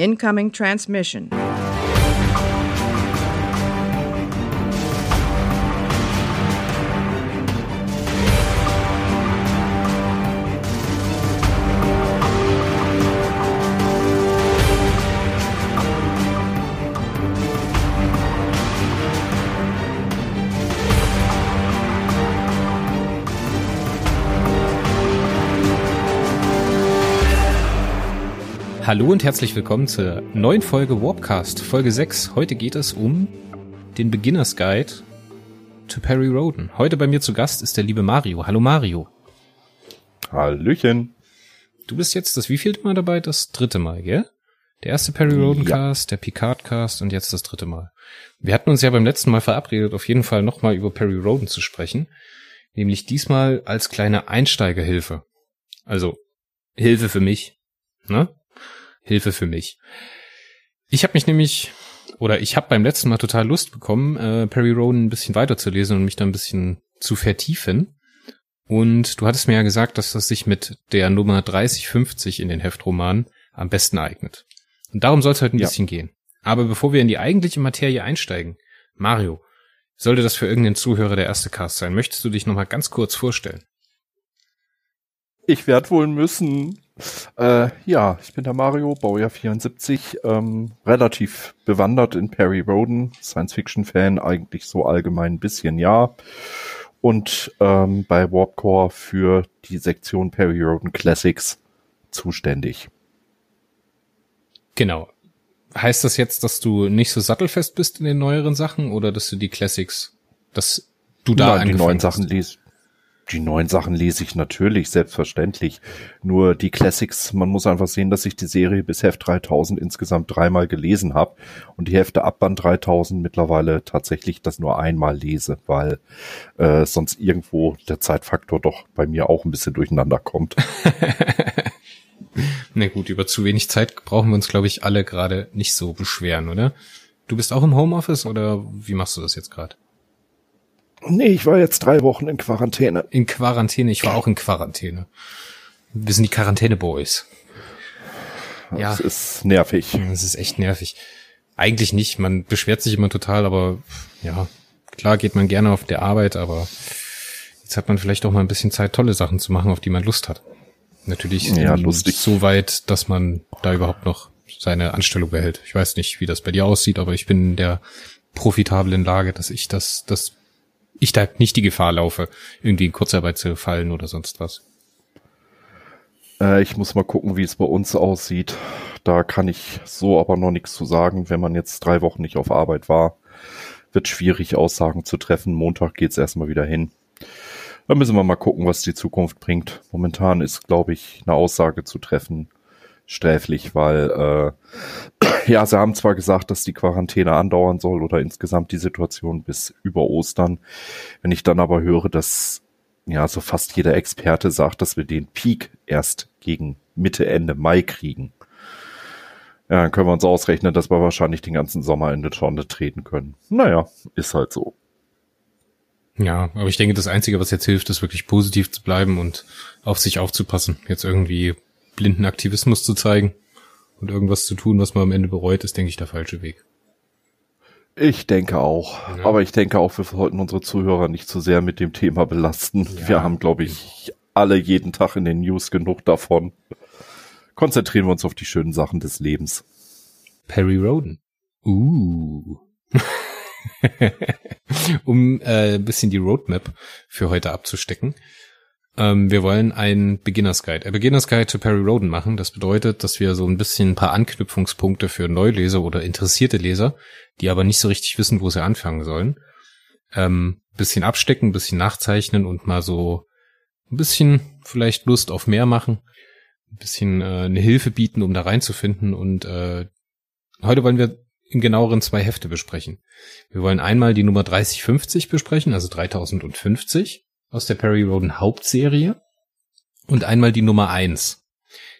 Incoming transmission. Hallo und herzlich willkommen zur neuen Folge Warpcast, Folge 6. Heute geht es um den Beginners Guide to Perry Roden. Heute bei mir zu Gast ist der liebe Mario. Hallo Mario. Hallöchen. Du bist jetzt das wievielte Mal dabei? Das dritte Mal, gell? Der erste Perry Roden Cast, ja. der Picard Cast und jetzt das dritte Mal. Wir hatten uns ja beim letzten Mal verabredet, auf jeden Fall nochmal über Perry Roden zu sprechen. Nämlich diesmal als kleine Einsteigerhilfe. Also Hilfe für mich. Ne? Hilfe für mich. Ich habe mich nämlich, oder ich habe beim letzten Mal total Lust bekommen, äh, Perry Rowan ein bisschen weiterzulesen und mich da ein bisschen zu vertiefen. Und du hattest mir ja gesagt, dass das sich mit der Nummer 3050 in den Heftromanen am besten eignet. Und darum soll es heute ein ja. bisschen gehen. Aber bevor wir in die eigentliche Materie einsteigen, Mario, sollte das für irgendeinen Zuhörer der erste Cast sein, möchtest du dich nochmal ganz kurz vorstellen? Ich werde wohl müssen. Äh, ja, ich bin der Mario, Baujahr 74, ähm, relativ bewandert in Perry Roden, Science-Fiction-Fan, eigentlich so allgemein ein bisschen, ja. Und ähm, bei Warpcore für die Sektion Perry Roden Classics zuständig. Genau. Heißt das jetzt, dass du nicht so sattelfest bist in den neueren Sachen oder dass du die Classics, dass du da Nein, die neuen Sachen liest? Die neuen Sachen lese ich natürlich, selbstverständlich. Nur die Classics, man muss einfach sehen, dass ich die Serie bis Heft 3000 insgesamt dreimal gelesen habe und die Hefte ab Band 3000 mittlerweile tatsächlich das nur einmal lese, weil äh, sonst irgendwo der Zeitfaktor doch bei mir auch ein bisschen durcheinander kommt. Na gut, über zu wenig Zeit brauchen wir uns, glaube ich, alle gerade nicht so beschweren, oder? Du bist auch im Homeoffice oder wie machst du das jetzt gerade? Nee, ich war jetzt drei Wochen in Quarantäne. In Quarantäne, ich war auch in Quarantäne. Wir sind die Quarantäne-Boys. Ja. Das ist nervig. Das ist echt nervig. Eigentlich nicht, man beschwert sich immer total, aber ja, klar geht man gerne auf der Arbeit, aber jetzt hat man vielleicht auch mal ein bisschen Zeit, tolle Sachen zu machen, auf die man Lust hat. Natürlich ja, lustig. so weit, dass man da überhaupt noch seine Anstellung behält. Ich weiß nicht, wie das bei dir aussieht, aber ich bin in der profitablen Lage, dass ich das, das ich da nicht die Gefahr laufe, irgendwie in Kurzarbeit zu fallen oder sonst was. Äh, ich muss mal gucken, wie es bei uns aussieht. Da kann ich so aber noch nichts zu sagen. Wenn man jetzt drei Wochen nicht auf Arbeit war, wird schwierig, Aussagen zu treffen. Montag geht's erstmal wieder hin. Da müssen wir mal gucken, was die Zukunft bringt. Momentan ist, glaube ich, eine Aussage zu treffen sträflich, weil äh, ja, sie haben zwar gesagt, dass die Quarantäne andauern soll oder insgesamt die Situation bis über Ostern. Wenn ich dann aber höre, dass ja so fast jeder Experte sagt, dass wir den Peak erst gegen Mitte, Ende Mai kriegen, ja, dann können wir uns ausrechnen, dass wir wahrscheinlich den ganzen Sommer in die Tonne treten können. Naja, ist halt so. Ja, aber ich denke, das Einzige, was jetzt hilft, ist wirklich positiv zu bleiben und auf sich aufzupassen. Jetzt irgendwie blinden Aktivismus zu zeigen und irgendwas zu tun, was man am Ende bereut, ist, denke ich, der falsche Weg. Ich denke auch. Ja. Aber ich denke auch, wir sollten unsere Zuhörer nicht zu sehr mit dem Thema belasten. Ja. Wir haben, glaube ich, alle jeden Tag in den News genug davon. Konzentrieren wir uns auf die schönen Sachen des Lebens. Perry Roden. Uh. um äh, ein bisschen die Roadmap für heute abzustecken. Ähm, wir wollen ein Beginners Guide, ein Beginners Guide to Perry Roden machen. Das bedeutet, dass wir so ein bisschen ein paar Anknüpfungspunkte für Neuleser oder interessierte Leser, die aber nicht so richtig wissen, wo sie anfangen sollen, ähm, bisschen abstecken, bisschen nachzeichnen und mal so ein bisschen vielleicht Lust auf mehr machen, ein bisschen äh, eine Hilfe bieten, um da reinzufinden. Und äh, heute wollen wir im genaueren zwei Hefte besprechen. Wir wollen einmal die Nummer 3050 besprechen, also 3050 aus der Perry Roden Hauptserie und einmal die Nummer eins.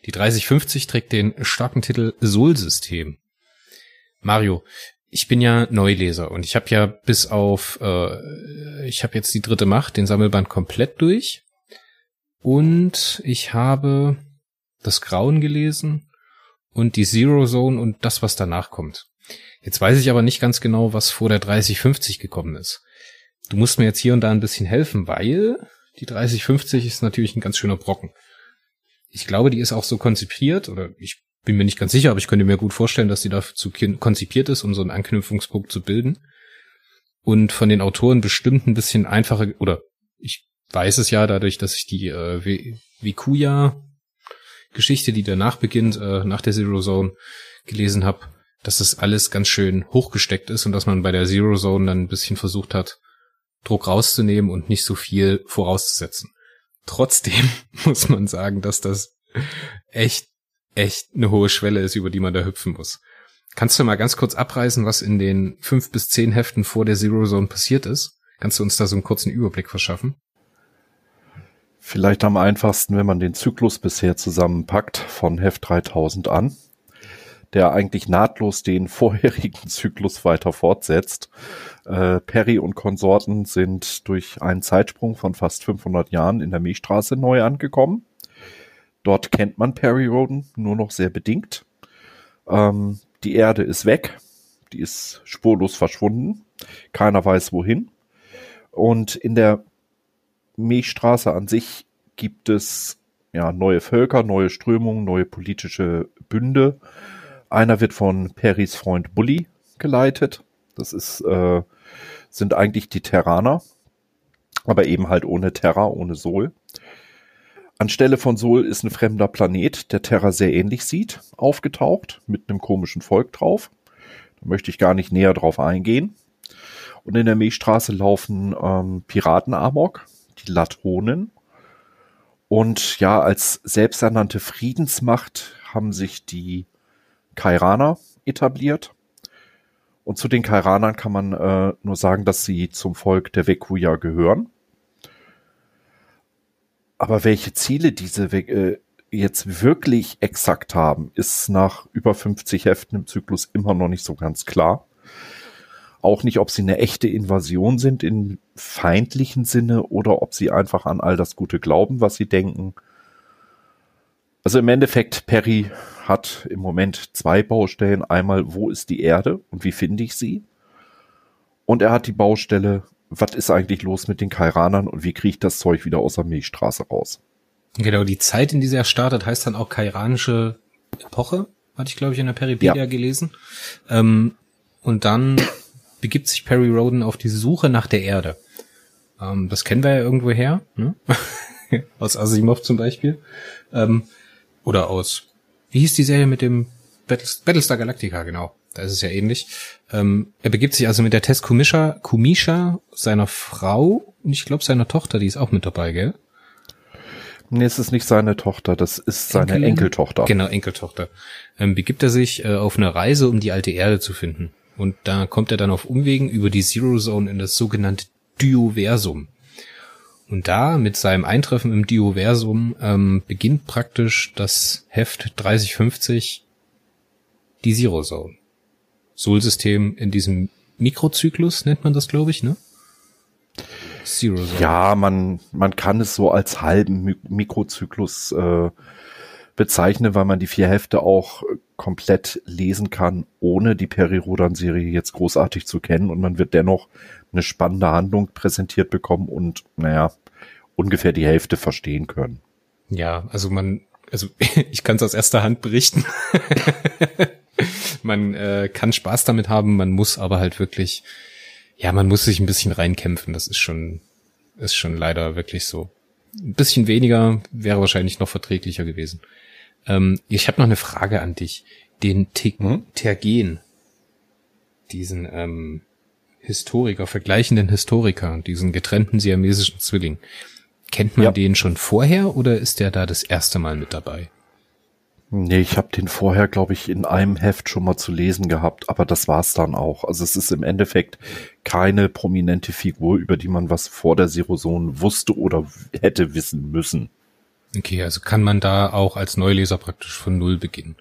Die 3050 trägt den starken Titel Sol-System. Mario, ich bin ja Neuleser und ich habe ja bis auf, äh, ich habe jetzt die dritte Macht, den Sammelband komplett durch und ich habe das Grauen gelesen und die Zero Zone und das, was danach kommt. Jetzt weiß ich aber nicht ganz genau, was vor der 3050 gekommen ist. Du musst mir jetzt hier und da ein bisschen helfen, weil die 3050 ist natürlich ein ganz schöner Brocken. Ich glaube, die ist auch so konzipiert, oder ich bin mir nicht ganz sicher, aber ich könnte mir gut vorstellen, dass die dazu konzipiert ist, um so einen Anknüpfungspunkt zu bilden. Und von den Autoren bestimmt ein bisschen einfacher, oder ich weiß es ja dadurch, dass ich die äh, Vikuya-Geschichte, die danach beginnt, äh, nach der Zero Zone, gelesen habe, dass das alles ganz schön hochgesteckt ist und dass man bei der Zero Zone dann ein bisschen versucht hat, Druck rauszunehmen und nicht so viel vorauszusetzen. Trotzdem muss man sagen, dass das echt, echt eine hohe Schwelle ist, über die man da hüpfen muss. Kannst du mal ganz kurz abreißen, was in den fünf bis zehn Heften vor der Zero Zone passiert ist? Kannst du uns da so einen kurzen Überblick verschaffen? Vielleicht am einfachsten, wenn man den Zyklus bisher zusammenpackt von Heft 3000 an der eigentlich nahtlos den vorherigen Zyklus weiter fortsetzt. Äh, Perry und Konsorten sind durch einen Zeitsprung von fast 500 Jahren in der Milchstraße neu angekommen. Dort kennt man Perry Roden nur noch sehr bedingt. Ähm, die Erde ist weg. Die ist spurlos verschwunden. Keiner weiß wohin. Und in der Milchstraße an sich gibt es ja neue Völker, neue Strömungen, neue politische Bünde einer wird von Perrys Freund Bully geleitet. Das ist, äh, sind eigentlich die Terraner, aber eben halt ohne Terra, ohne Sol. Anstelle von Sol ist ein fremder Planet, der Terra sehr ähnlich sieht, aufgetaucht, mit einem komischen Volk drauf. Da möchte ich gar nicht näher drauf eingehen. Und in der Milchstraße laufen ähm, Piraten Amok, die Latonen. Und ja, als selbsternannte Friedensmacht haben sich die Kairaner etabliert. Und zu den Kairanern kann man äh, nur sagen, dass sie zum Volk der Vekuya gehören. Aber welche Ziele diese äh, jetzt wirklich exakt haben, ist nach über 50 Heften im Zyklus immer noch nicht so ganz klar. Auch nicht, ob sie eine echte Invasion sind in feindlichen Sinne oder ob sie einfach an all das Gute glauben, was sie denken. Also im Endeffekt, Perry hat im Moment zwei Baustellen. Einmal, wo ist die Erde und wie finde ich sie? Und er hat die Baustelle, was ist eigentlich los mit den Kairanern und wie kriege ich das Zeug wieder aus der Milchstraße raus? Genau, die Zeit, in die er startet, heißt dann auch kairanische Epoche, hatte ich, glaube ich, in der Peripedia ja. gelesen. Ähm, und dann begibt sich Perry Roden auf die Suche nach der Erde. Ähm, das kennen wir ja irgendwo her, ne? aus Asimov zum Beispiel. Ähm, oder aus wie hieß die Serie mit dem Battlestar Galactica, genau. Da ist es ja ähnlich. Ähm, er begibt sich also mit der Tess Kumisha, Kumisha, seiner Frau und ich glaube seiner Tochter, die ist auch mit dabei, gell? Nee, es ist nicht seine Tochter, das ist seine Enkelin? Enkeltochter. Genau, Enkeltochter. Ähm, begibt er sich äh, auf eine Reise, um die alte Erde zu finden. Und da kommt er dann auf Umwegen über die Zero Zone in das sogenannte Dioversum. Und da mit seinem Eintreffen im Dioversum ähm, beginnt praktisch das Heft 3050 die Zero Zone. Sol-System in diesem Mikrozyklus nennt man das, glaube ich, ne? Zero Zone. Ja, man, man kann es so als halben Mikrozyklus äh, bezeichnen, weil man die vier Hefte auch komplett lesen kann, ohne die Peri-Rodan-Serie jetzt großartig zu kennen und man wird dennoch eine spannende Handlung präsentiert bekommen und, naja, ungefähr die Hälfte verstehen können. Ja, also man, also ich kann es aus erster Hand berichten. man äh, kann Spaß damit haben, man muss aber halt wirklich, ja, man muss sich ein bisschen reinkämpfen. Das ist schon, ist schon leider wirklich so. Ein bisschen weniger wäre wahrscheinlich noch verträglicher gewesen. Ähm, ich habe noch eine Frage an dich. Den Te hm? Tergen, diesen ähm, Historiker, vergleichenden Historiker, diesen getrennten siamesischen Zwilling. Kennt man ja. den schon vorher oder ist der da das erste Mal mit dabei? Nee, ich habe den vorher, glaube ich, in einem Heft schon mal zu lesen gehabt, aber das war's dann auch. Also es ist im Endeffekt keine prominente Figur, über die man was vor der Zero Zone wusste oder hätte wissen müssen. Okay, also kann man da auch als Neuleser praktisch von Null beginnen.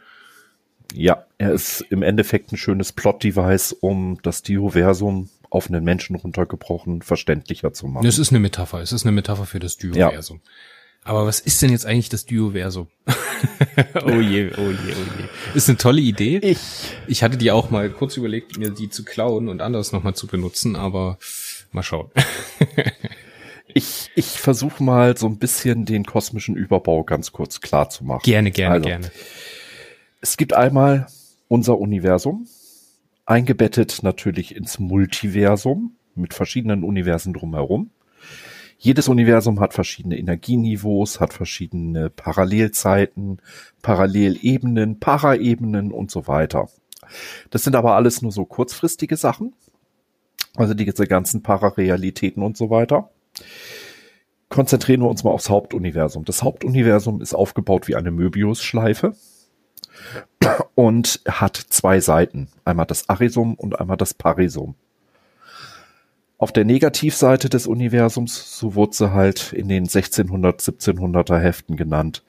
Ja, er ist im Endeffekt ein schönes Plot-Device, um das Dioversum auf einen Menschen runtergebrochen verständlicher zu machen. Es ist eine Metapher. Es ist eine Metapher für das Dioversum. Aber was ist denn jetzt eigentlich das Duoversum? oh je, oh je, oh je. Ist eine tolle Idee. Ich. Ich hatte die auch mal kurz überlegt, mir die zu klauen und anders nochmal zu benutzen, aber mal schauen. ich ich versuche mal so ein bisschen den kosmischen Überbau ganz kurz klar zu machen. Gerne, gerne, also, gerne. Es gibt einmal unser Universum, eingebettet natürlich ins Multiversum mit verschiedenen Universen drumherum. Jedes Universum hat verschiedene Energieniveaus, hat verschiedene Parallelzeiten, Parallelebenen, Paraebenen und so weiter. Das sind aber alles nur so kurzfristige Sachen. Also diese ganzen Pararealitäten und so weiter. Konzentrieren wir uns mal aufs Hauptuniversum. Das Hauptuniversum ist aufgebaut wie eine Möbiusschleife und hat zwei Seiten. Einmal das Arisum und einmal das Parisum. Auf der Negativseite des Universums, so wurde sie halt in den 1600, 1700er Heften genannt,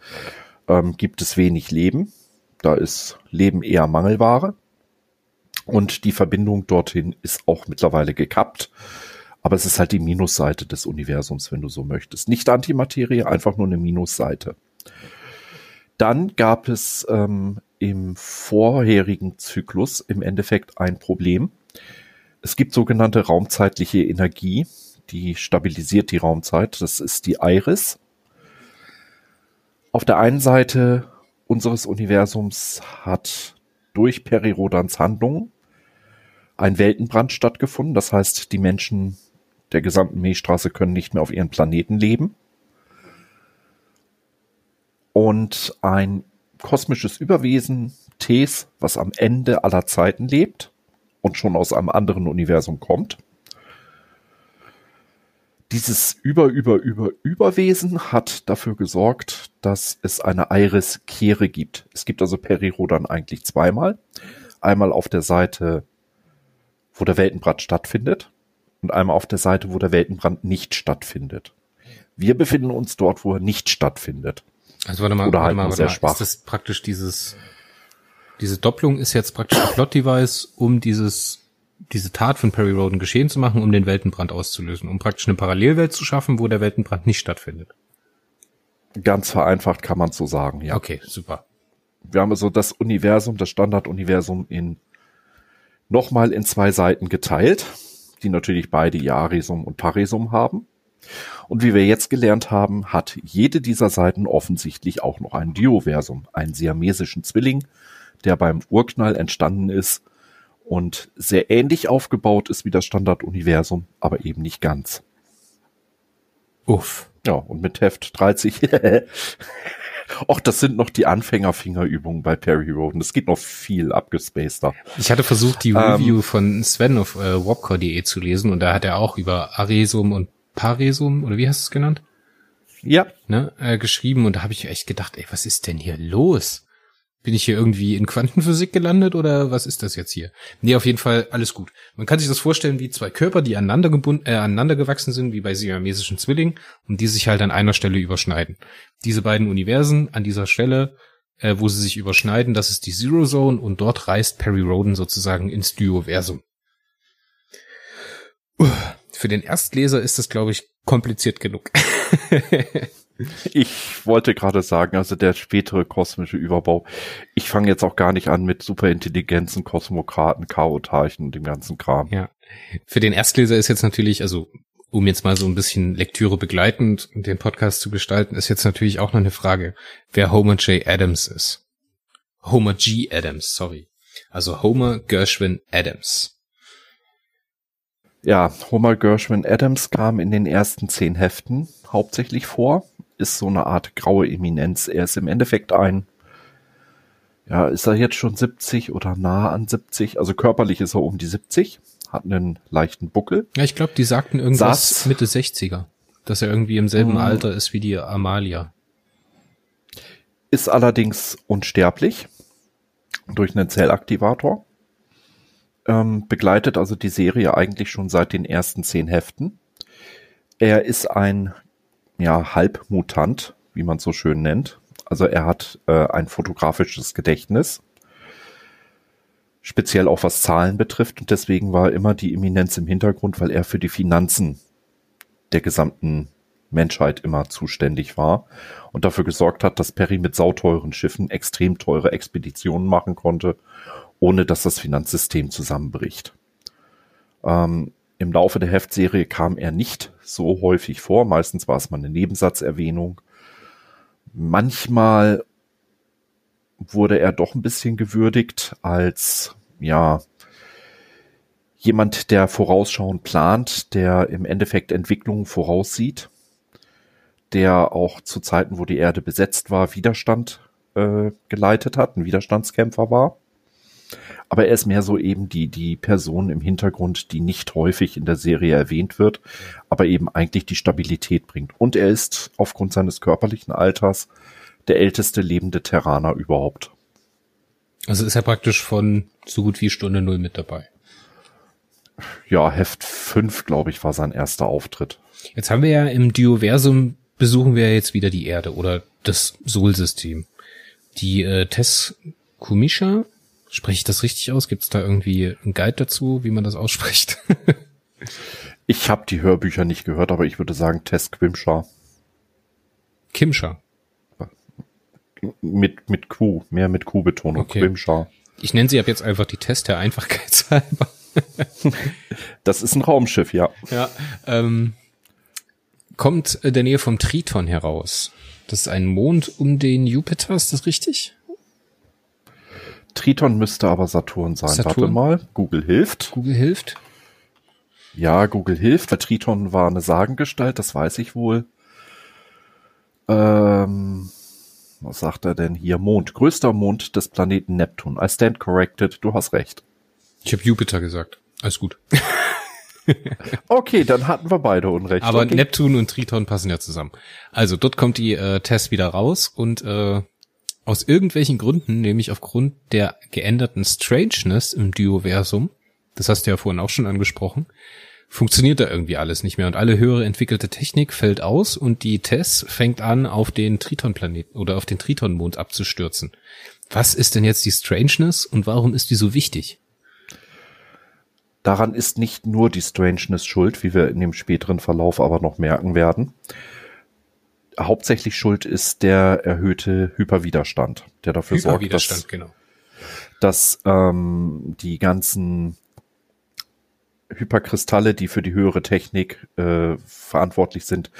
ähm, gibt es wenig Leben. Da ist Leben eher Mangelware. Und die Verbindung dorthin ist auch mittlerweile gekappt. Aber es ist halt die Minusseite des Universums, wenn du so möchtest. Nicht Antimaterie, einfach nur eine Minusseite. Dann gab es ähm, im vorherigen Zyklus im Endeffekt ein Problem. Es gibt sogenannte raumzeitliche Energie, die stabilisiert die Raumzeit. Das ist die Iris. Auf der einen Seite unseres Universums hat durch Perirodans Handlungen ein Weltenbrand stattgefunden. Das heißt, die Menschen der gesamten Milchstraße können nicht mehr auf ihren Planeten leben. Und ein kosmisches Überwesen, Tes, was am Ende aller Zeiten lebt, und schon aus einem anderen Universum kommt. Dieses über, über, über, Überwesen hat dafür gesorgt, dass es eine Iris-Kehre gibt. Es gibt also Perirodan eigentlich zweimal. Einmal auf der Seite, wo der Weltenbrand stattfindet und einmal auf der Seite, wo der Weltenbrand nicht stattfindet. Wir befinden uns dort, wo er nicht stattfindet. Also warte mal, Oder warte halt mal, warte sehr mal. schwach. Ist das praktisch dieses diese Doppelung ist jetzt praktisch ein Plot-Device, um dieses, diese Tat von Perry Roden geschehen zu machen, um den Weltenbrand auszulösen, um praktisch eine Parallelwelt zu schaffen, wo der Weltenbrand nicht stattfindet. Ganz vereinfacht kann man so sagen, ja. Okay, super. Wir haben also das Universum, das Standarduniversum in nochmal in zwei Seiten geteilt, die natürlich beide ihr Arisum und Parisum haben. Und wie wir jetzt gelernt haben, hat jede dieser Seiten offensichtlich auch noch ein Dioversum, einen siamesischen Zwilling, der beim Urknall entstanden ist und sehr ähnlich aufgebaut ist wie das Standarduniversum, aber eben nicht ganz. Uff. Ja, und mit Heft 30. Och, das sind noch die Anfängerfingerübungen bei Perry Roden. Es geht noch viel abgespaceter. Ich hatte versucht, die Ähm. Review von Sven auf äh, warpcore.de zu lesen und da hat er auch über Aresum und Paresum, oder wie hast du es genannt? Ja, Ne, äh, geschrieben und da habe ich echt gedacht, ey, was ist denn hier los? Bin ich hier irgendwie in Quantenphysik gelandet oder was ist das jetzt hier? Nee, auf jeden Fall alles gut. Man kann sich das vorstellen wie zwei Körper, die aneinander gebunden, äh, aneinander gewachsen sind, wie bei siamesischen Zwillingen und die sich halt an einer Stelle überschneiden. Diese beiden Universen an dieser Stelle, äh, wo sie sich überschneiden, das ist die Zero Zone und dort reist Perry Roden sozusagen ins Duoversum. Uah, Für den Erstleser ist das, glaube ich, kompliziert genug. ich wollte gerade sagen, also der spätere kosmische Überbau. Ich fange jetzt auch gar nicht an mit Superintelligenzen, Kosmokraten, Chaotarchen und dem ganzen Kram. Ja. Für den Erstleser ist jetzt natürlich, also um jetzt mal so ein bisschen Lektüre begleitend den Podcast zu gestalten, ist jetzt natürlich auch noch eine Frage, wer Homer J. Adams ist. Homer G. Adams, sorry. Also Homer Gershwin Adams. Ja, Homer Gershwin Adams kam in den ersten zehn Heften hauptsächlich vor. Ist so eine Art graue Eminenz. Er ist im Endeffekt ein, ja, ist er jetzt schon 70 oder nah an 70? Also körperlich ist er um die 70, hat einen leichten Buckel. Ja, ich glaube, die sagten irgendwas Saß- Mitte 60er, dass er irgendwie im selben Mhm. Alter ist wie die Amalia. Ist allerdings unsterblich durch einen Zellaktivator. Ähm, begleitet also die Serie eigentlich schon seit den ersten zehn Heften. Er ist ein ja, Halbmutant, wie man es so schön nennt. Also er hat äh, ein fotografisches Gedächtnis. Speziell auch was Zahlen betrifft. Und deswegen war immer die Eminenz im Hintergrund, weil er für die Finanzen der gesamten Menschheit immer zuständig war und dafür gesorgt hat, dass Perry mit sauteuren Schiffen extrem teure Expeditionen machen konnte, ohne dass das Finanzsystem zusammenbricht. Ähm, Im Laufe der Heftserie kam er nicht so häufig vor. Meistens war es mal eine Nebensatzerwähnung. Manchmal wurde er doch ein bisschen gewürdigt als, ja, jemand, der vorausschauend plant, der im Endeffekt Entwicklungen voraussieht, der auch zu Zeiten, wo die Erde besetzt war, Widerstand äh, geleitet hat, ein Widerstandskämpfer war. Aber er ist mehr so eben die, die Person im Hintergrund, die nicht häufig in der Serie erwähnt wird, aber eben eigentlich die Stabilität bringt. Und er ist aufgrund seines körperlichen Alters der älteste lebende Terraner überhaupt. Also ist er praktisch von so gut wie Stunde Null mit dabei. Ja, Heft 5, glaube ich, war sein erster Auftritt. Jetzt haben wir ja im Dioversum besuchen wir jetzt wieder die Erde oder das Sol-System. Die äh, Tess Kumisha, spreche ich das richtig aus? Gibt es da irgendwie einen Guide dazu, wie man das ausspricht? ich habe die Hörbücher nicht gehört, aber ich würde sagen Tess Quimsha. Kimsha. Mit, mit Q, mehr mit Q-Betonung. Okay. Quimsha. Ich nenne sie ab jetzt einfach die Test der Einfachkeitshalber. das ist ein Raumschiff, ja. Ja. Ähm, kommt in der Nähe vom Triton heraus. Das ist ein Mond um den Jupiter, ist das richtig? Triton müsste aber Saturn sein. Saturn? Warte mal, Google hilft. Google hilft. Ja, Google hilft, weil Triton war eine Sagengestalt, das weiß ich wohl. Ähm, was sagt er denn hier? Mond, größter Mond des Planeten Neptun. I stand corrected, du hast recht. Ich habe Jupiter gesagt. Alles gut. okay, dann hatten wir beide Unrecht. Aber okay. Neptun und Triton passen ja zusammen. Also dort kommt die äh, Tess wieder raus und äh, aus irgendwelchen Gründen, nämlich aufgrund der geänderten Strangeness im Dioversum, das hast du ja vorhin auch schon angesprochen, funktioniert da irgendwie alles nicht mehr und alle höhere entwickelte Technik fällt aus und die Tess fängt an, auf den Triton-Planeten oder auf den Triton-Mond abzustürzen. Was ist denn jetzt die Strangeness und warum ist die so wichtig? Daran ist nicht nur die Strangeness schuld, wie wir in dem späteren Verlauf aber noch merken werden. Hauptsächlich schuld ist der erhöhte Hyperwiderstand, der dafür sorgt, dass, genau. dass ähm, die ganzen Hyperkristalle, die für die höhere Technik äh, verantwortlich sind,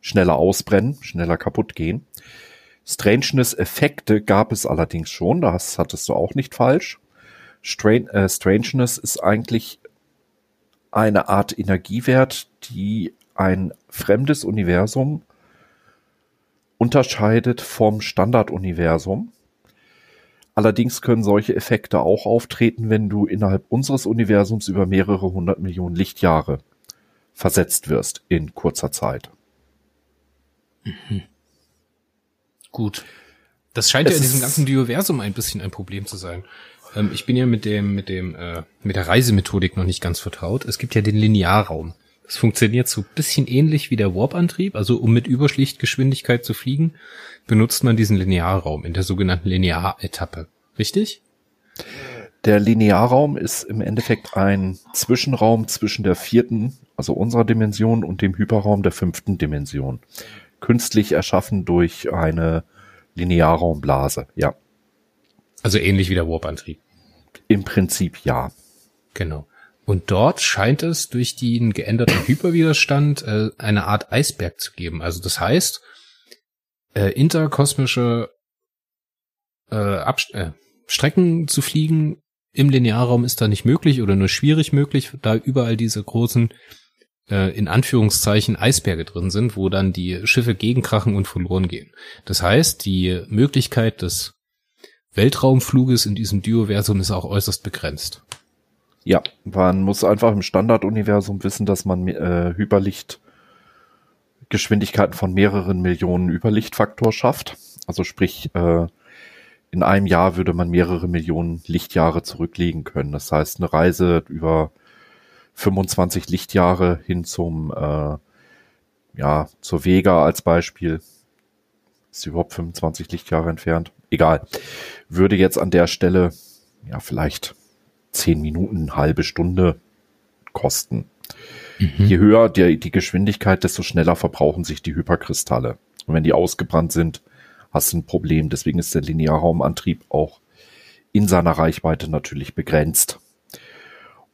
schneller ausbrennen, schneller kaputt gehen. Strangeness-Effekte gab es allerdings schon, das hattest du auch nicht falsch. Strain, äh, Strangeness ist eigentlich eine Art Energiewert, die ein fremdes Universum unterscheidet vom Standarduniversum. Allerdings können solche Effekte auch auftreten, wenn du innerhalb unseres Universums über mehrere hundert Millionen Lichtjahre versetzt wirst in kurzer Zeit. Mhm. Gut. Das scheint es ja in diesem ganzen Dioversum ein bisschen ein Problem zu sein. Ähm, ich bin ja mit dem, mit dem, äh, mit der Reisemethodik noch nicht ganz vertraut. Es gibt ja den Linearraum. Das funktioniert so bisschen ähnlich wie der Warp-Antrieb. Also um mit Überschlichtgeschwindigkeit zu fliegen, benutzt man diesen Linearraum in der sogenannten Linearetappe. Richtig? Der Linearraum ist im Endeffekt ein Zwischenraum zwischen der vierten, also unserer Dimension und dem Hyperraum der fünften Dimension. Künstlich erschaffen durch eine Linearraumblase, ja. Also ähnlich wie der Warp-Antrieb. Im Prinzip ja. Genau. Und dort scheint es durch den geänderten Hyperwiderstand äh, eine Art Eisberg zu geben. Also das heißt, äh, interkosmische äh, Abst äh, Strecken zu fliegen im Linearraum ist da nicht möglich oder nur schwierig möglich, da überall diese großen äh, in Anführungszeichen Eisberge drin sind, wo dann die Schiffe gegenkrachen und verloren gehen. Das heißt, die Möglichkeit des Weltraumfluges in diesem Dioversum ist auch äußerst begrenzt. Ja, man muss einfach im Standarduniversum wissen, dass man äh, Hyperlichtgeschwindigkeiten von mehreren Millionen Überlichtfaktor schafft. Also sprich, äh, in einem Jahr würde man mehrere Millionen Lichtjahre zurücklegen können. Das heißt, eine Reise über 25 Lichtjahre hin zum, äh, ja, zur Vega als Beispiel, ist überhaupt 25 Lichtjahre entfernt, egal, würde jetzt an der Stelle, ja, vielleicht zehn Minuten, halbe Stunde kosten. Mhm. Je höher die, die Geschwindigkeit, desto schneller verbrauchen sich die Hyperkristalle. Und wenn die ausgebrannt sind, hast du ein Problem. Deswegen ist der Linearraumantrieb auch in seiner Reichweite natürlich begrenzt.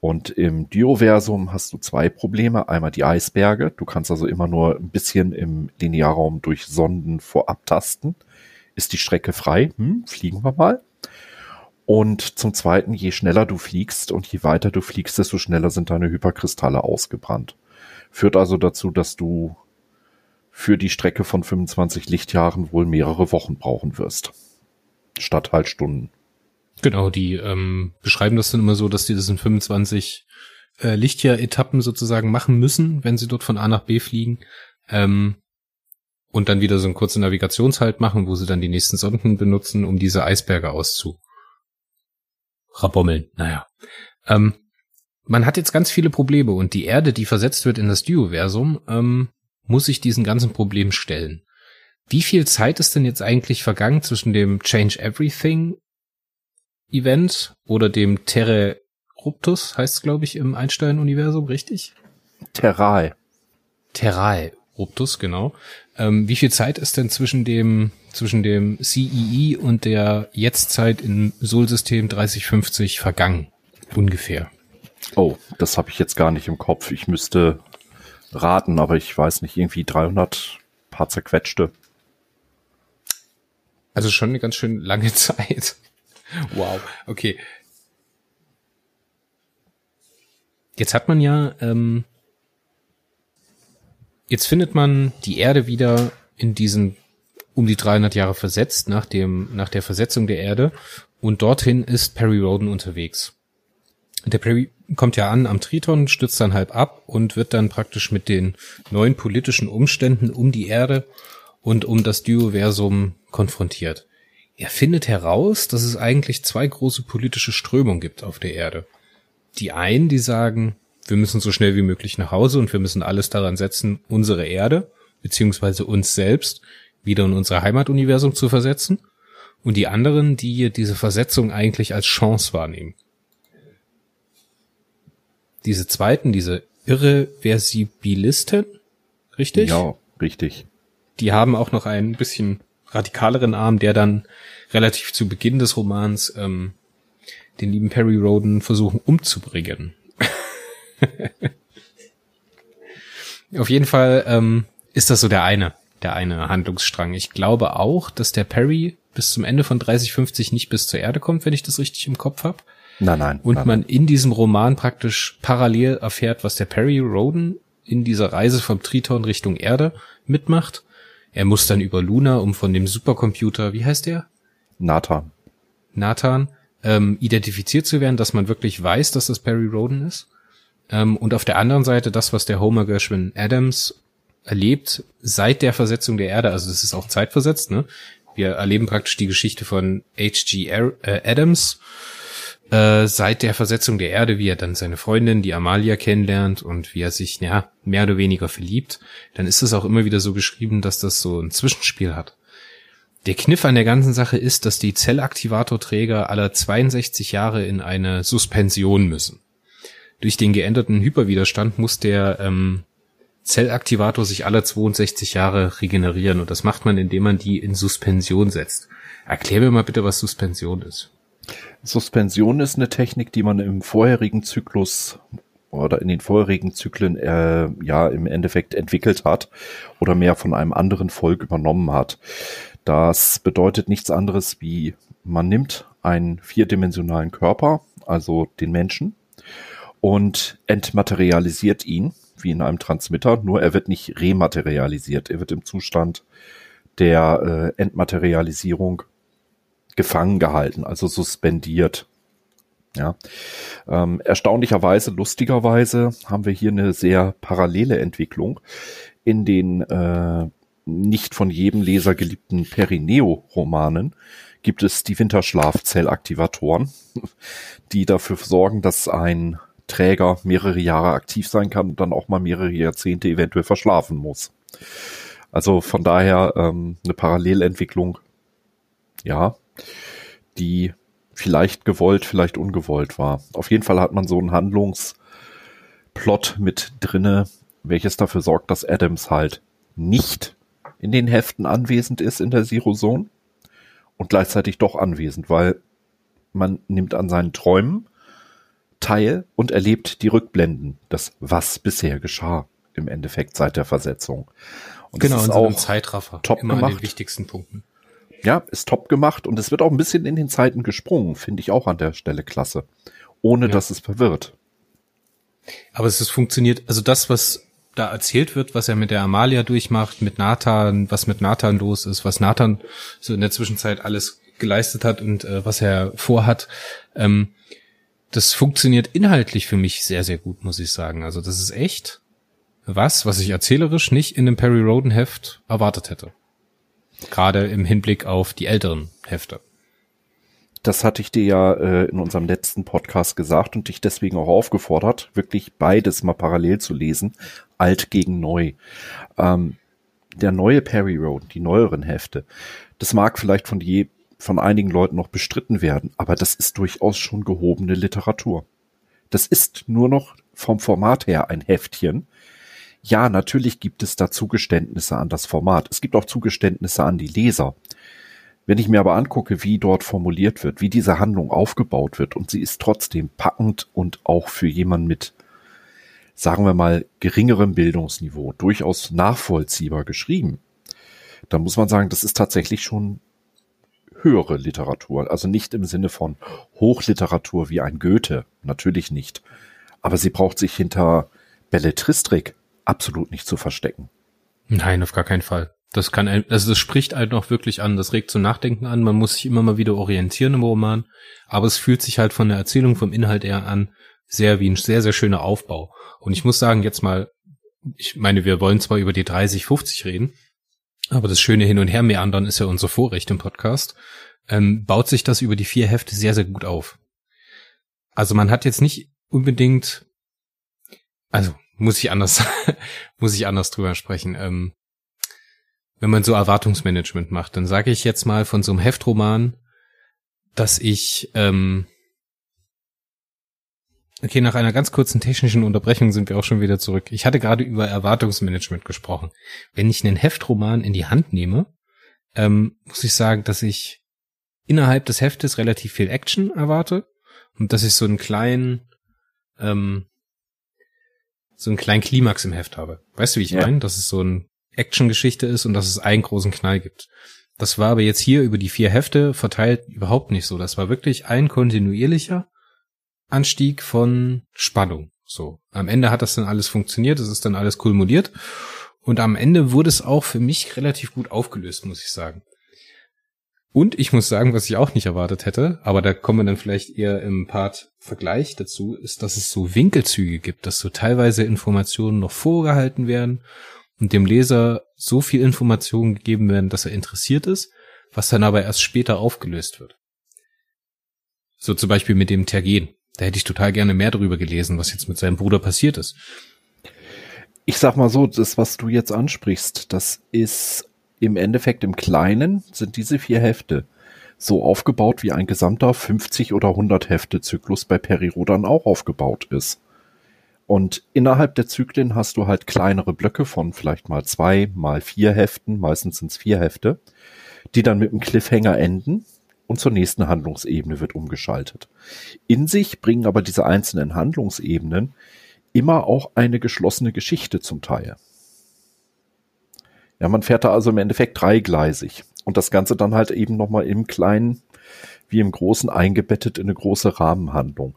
Und im Dioversum hast du zwei Probleme. Einmal die Eisberge. Du kannst also immer nur ein bisschen im Linearraum durch Sonden vorab tasten. Ist die Strecke frei? Hm, fliegen wir mal. Und zum Zweiten, je schneller du fliegst und je weiter du fliegst, desto schneller sind deine Hyperkristalle ausgebrannt. Führt also dazu, dass du für die Strecke von 25 Lichtjahren wohl mehrere Wochen brauchen wirst. Statt halt Stunden. Genau, die ähm, beschreiben das dann immer so, dass die das in 25 äh, Lichtjahr-Etappen sozusagen machen müssen, wenn sie dort von A nach B fliegen. Ähm, und dann wieder so einen kurzen Navigationshalt machen, wo sie dann die nächsten Sonden benutzen, um diese Eisberge auszu rabommeln. Naja. Ähm, man hat jetzt ganz viele Probleme und die Erde, die versetzt wird in das Dioversum, ähm, muss sich diesen ganzen Problemen stellen. Wie viel Zeit ist denn jetzt eigentlich vergangen zwischen dem Change Everything Event oder dem Terre Ruptus, heißt es, glaube ich, im Einstein-Universum, richtig? Terrae. Terrae Ruptus, genau. Ähm, wie viel Zeit ist denn zwischen dem zwischen dem CEE e und der Jetztzeit im Sol-System 3050 vergangen. Ungefähr. Oh, das habe ich jetzt gar nicht im Kopf. Ich müsste raten, aber ich weiß nicht, irgendwie 300 paar zerquetschte. Also schon eine ganz schön lange Zeit. Wow, okay. Jetzt hat man ja, ähm, jetzt findet man die Erde wieder in diesen um die 300 Jahre versetzt nach dem, nach der Versetzung der Erde. Und dorthin ist Perry Roden unterwegs. Der Perry kommt ja an am Triton, stürzt dann halb ab und wird dann praktisch mit den neuen politischen Umständen um die Erde und um das Dioversum konfrontiert. Er findet heraus, dass es eigentlich zwei große politische Strömungen gibt auf der Erde. Die einen, die sagen, wir müssen so schnell wie möglich nach Hause und wir müssen alles daran setzen, unsere Erde, beziehungsweise uns selbst wieder in unser Heimatuniversum zu versetzen und die anderen, die diese Versetzung eigentlich als Chance wahrnehmen. Diese zweiten, diese Irreversibilisten, richtig? Ja, richtig. Die haben auch noch einen bisschen radikaleren Arm, der dann relativ zu Beginn des Romans ähm, den lieben Perry Roden versuchen umzubringen. Auf jeden Fall ähm, ist das so der eine der eine Handlungsstrang. Ich glaube auch, dass der Perry bis zum Ende von 3050 nicht bis zur Erde kommt, wenn ich das richtig im Kopf habe. Nein, nein. Und nein, man in diesem Roman praktisch parallel erfährt, was der Perry Roden in dieser Reise vom Triton Richtung Erde mitmacht. Er muss dann über Luna, um von dem Supercomputer, wie heißt der? Nathan. Nathan, ähm, identifiziert zu werden, dass man wirklich weiß, dass das Perry Roden ist. Ähm, und auf der anderen Seite das, was der Homer Gershwin Adams erlebt seit der Versetzung der Erde, also das ist auch zeitversetzt, ne? Wir erleben praktisch die Geschichte von H.G. Äh, Adams äh, seit der Versetzung der Erde, wie er dann seine Freundin, die Amalia, kennenlernt und wie er sich, ja, mehr oder weniger verliebt. Dann ist es auch immer wieder so geschrieben, dass das so ein Zwischenspiel hat. Der Kniff an der ganzen Sache ist, dass die Zellaktivatorträger alle 62 Jahre in eine Suspension müssen. Durch den geänderten Hyperwiderstand muss der ähm, Zellaktivator sich alle 62 Jahre regenerieren und das macht man, indem man die in Suspension setzt. Erklär mir mal bitte, was Suspension ist. Suspension ist eine Technik, die man im vorherigen Zyklus oder in den vorherigen Zyklen äh, ja im Endeffekt entwickelt hat oder mehr von einem anderen Volk übernommen hat. Das bedeutet nichts anderes wie man nimmt einen vierdimensionalen Körper, also den Menschen, und entmaterialisiert ihn wie in einem Transmitter, nur er wird nicht rematerialisiert. Er wird im Zustand der äh, Entmaterialisierung gefangen gehalten, also suspendiert. Ja, ähm, erstaunlicherweise, lustigerweise haben wir hier eine sehr parallele Entwicklung in den äh, nicht von jedem Leser geliebten Perineo-Romanen gibt es die Winterschlafzellaktivatoren, die dafür sorgen, dass ein Träger mehrere Jahre aktiv sein kann und dann auch mal mehrere Jahrzehnte eventuell verschlafen muss. Also von daher ähm, eine Parallelentwicklung, ja, die vielleicht gewollt, vielleicht ungewollt war. Auf jeden Fall hat man so einen Handlungsplan Plot mit drinne, welches dafür sorgt, dass Adams halt nicht in den Heften anwesend ist in der Zero Zone und gleichzeitig doch anwesend, weil man nimmt an seinen Träumen teil und erlebt die Rückblenden, das was bisher geschah im Endeffekt seit der Versetzung. Und genau, ist auch Zeitraffer, top immer gemacht. an den wichtigsten Punkten. Ja, ist top gemacht und es wird auch ein bisschen in den Zeiten gesprungen, finde ich auch an der Stelle klasse, ohne ja. dass es verwirrt. Aber es ist funktioniert, also das, was da erzählt wird, was er mit der Amalia durchmacht, mit Nathan, was mit Nathan los ist, was Nathan so in der Zwischenzeit alles geleistet hat und äh, was er vorhat, ähm, das funktioniert inhaltlich für mich sehr, sehr gut, muss ich sagen. Also das ist echt was, was ich erzählerisch nicht in dem Perry Roden Heft erwartet hätte. Gerade im Hinblick auf die älteren Hefte. Das hatte ich dir ja äh, in unserem letzten Podcast gesagt und dich deswegen auch aufgefordert, wirklich beides mal parallel zu lesen, alt gegen neu. Ähm, der neue Perry Road, die neueren Hefte, das mag vielleicht von je, von einigen Leuten noch bestritten werden, aber das ist durchaus schon gehobene Literatur. Das ist nur noch vom Format her ein Heftchen, ja, natürlich gibt es da Zugeständnisse an das Format. Es gibt auch Zugeständnisse an die Leser. Wenn ich mir aber angucke, wie dort formuliert wird, wie diese Handlung aufgebaut wird und sie ist trotzdem packend und auch für jemanden mit, sagen wir mal, geringerem Bildungsniveau durchaus nachvollziehbar geschrieben, dann muss man sagen, das ist tatsächlich schon höhere Literatur. Also nicht im Sinne von Hochliteratur wie ein Goethe, natürlich nicht. Aber sie braucht sich hinter Belletristik absolut nicht zu verstecken. Nein, auf gar keinen Fall. Das kann, also das spricht halt noch wirklich an, das regt zum Nachdenken an, man muss sich immer mal wieder orientieren im Roman, aber es fühlt sich halt von der Erzählung, vom Inhalt eher an, sehr wie ein sehr, sehr schöner Aufbau. Und ich muss sagen, jetzt mal, ich meine, wir wollen zwar über die 30, 50 reden, aber das schöne Hin und Her meandern ist ja unser Vorrecht im Podcast, ähm, baut sich das über die vier Hefte sehr, sehr gut auf. Also man hat jetzt nicht unbedingt, also muss ich anders, muss ich anders drüber sprechen. Ähm, wenn man so Erwartungsmanagement macht, dann sage ich jetzt mal von so einem Heftroman, dass ich, ähm, okay, nach einer ganz kurzen technischen Unterbrechung sind wir auch schon wieder zurück. Ich hatte gerade über Erwartungsmanagement gesprochen. Wenn ich einen Heftroman in die Hand nehme, ähm, muss ich sagen, dass ich innerhalb des Heftes relativ viel Action erwarte und dass ich so einen kleinen, ähm, so einen kleinen Klimax im Heft habe. Weißt du, wie ich ja. meine? Dass es so ein Action-Geschichte ist und dass es einen großen Knall gibt. Das war aber jetzt hier über die vier Hefte verteilt überhaupt nicht so. Das war wirklich ein kontinuierlicher Anstieg von Spannung. So. Am Ende hat das dann alles funktioniert, es ist dann alles kulminiert. Und am Ende wurde es auch für mich relativ gut aufgelöst, muss ich sagen. Und ich muss sagen, was ich auch nicht erwartet hätte, aber da kommen wir dann vielleicht eher im Part Vergleich dazu, ist, dass es so Winkelzüge gibt, dass so teilweise Informationen noch vorgehalten werden und dem Leser so viel Informationen gegeben werden, dass er interessiert ist, was dann aber erst später aufgelöst wird. So zum Beispiel mit dem Tergen. Da hätte ich total gerne mehr darüber gelesen, was jetzt mit seinem Bruder passiert ist. Ich sag mal so, das, was du jetzt ansprichst, das ist im Endeffekt im Kleinen sind diese vier Hefte so aufgebaut, wie ein gesamter 50 oder 100 Hefte Zyklus bei Perirodan auch aufgebaut ist. Und innerhalb der Zyklen hast du halt kleinere Blöcke von vielleicht mal zwei, mal vier Heften, meistens sind es vier Hefte, die dann mit einem Cliffhanger enden und zur nächsten Handlungsebene wird umgeschaltet. In sich bringen aber diese einzelnen Handlungsebenen immer auch eine geschlossene Geschichte zum Teil. Ja, man fährt da also im Endeffekt dreigleisig. Und das Ganze dann halt eben nochmal im Kleinen wie im Großen eingebettet in eine große Rahmenhandlung.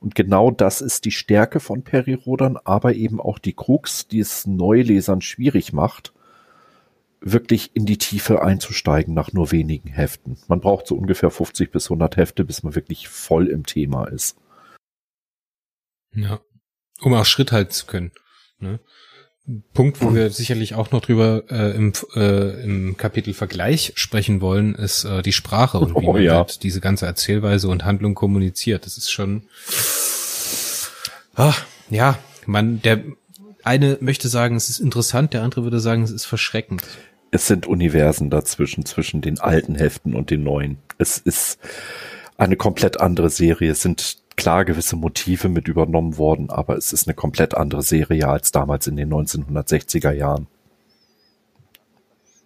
Und genau das ist die Stärke von Perirodern, aber eben auch die Krux, die es Neulesern schwierig macht, wirklich in die Tiefe einzusteigen nach nur wenigen Heften. Man braucht so ungefähr 50 bis 100 Hefte, bis man wirklich voll im Thema ist. Ja, um auch Schritt halten zu können. Ne? Punkt, wo wir sicherlich auch noch drüber äh, im, äh, im Kapitel Vergleich sprechen wollen, ist äh, die Sprache und wie oh, man ja. halt diese ganze Erzählweise und Handlung kommuniziert. Das ist schon, ach, ja, man, der eine möchte sagen, es ist interessant, der andere würde sagen, es ist verschreckend. Es sind Universen dazwischen, zwischen den alten Heften und den neuen. Es ist eine komplett andere Serie. Es sind klar gewisse Motive mit übernommen worden, aber es ist eine komplett andere Serie als damals in den 1960er Jahren.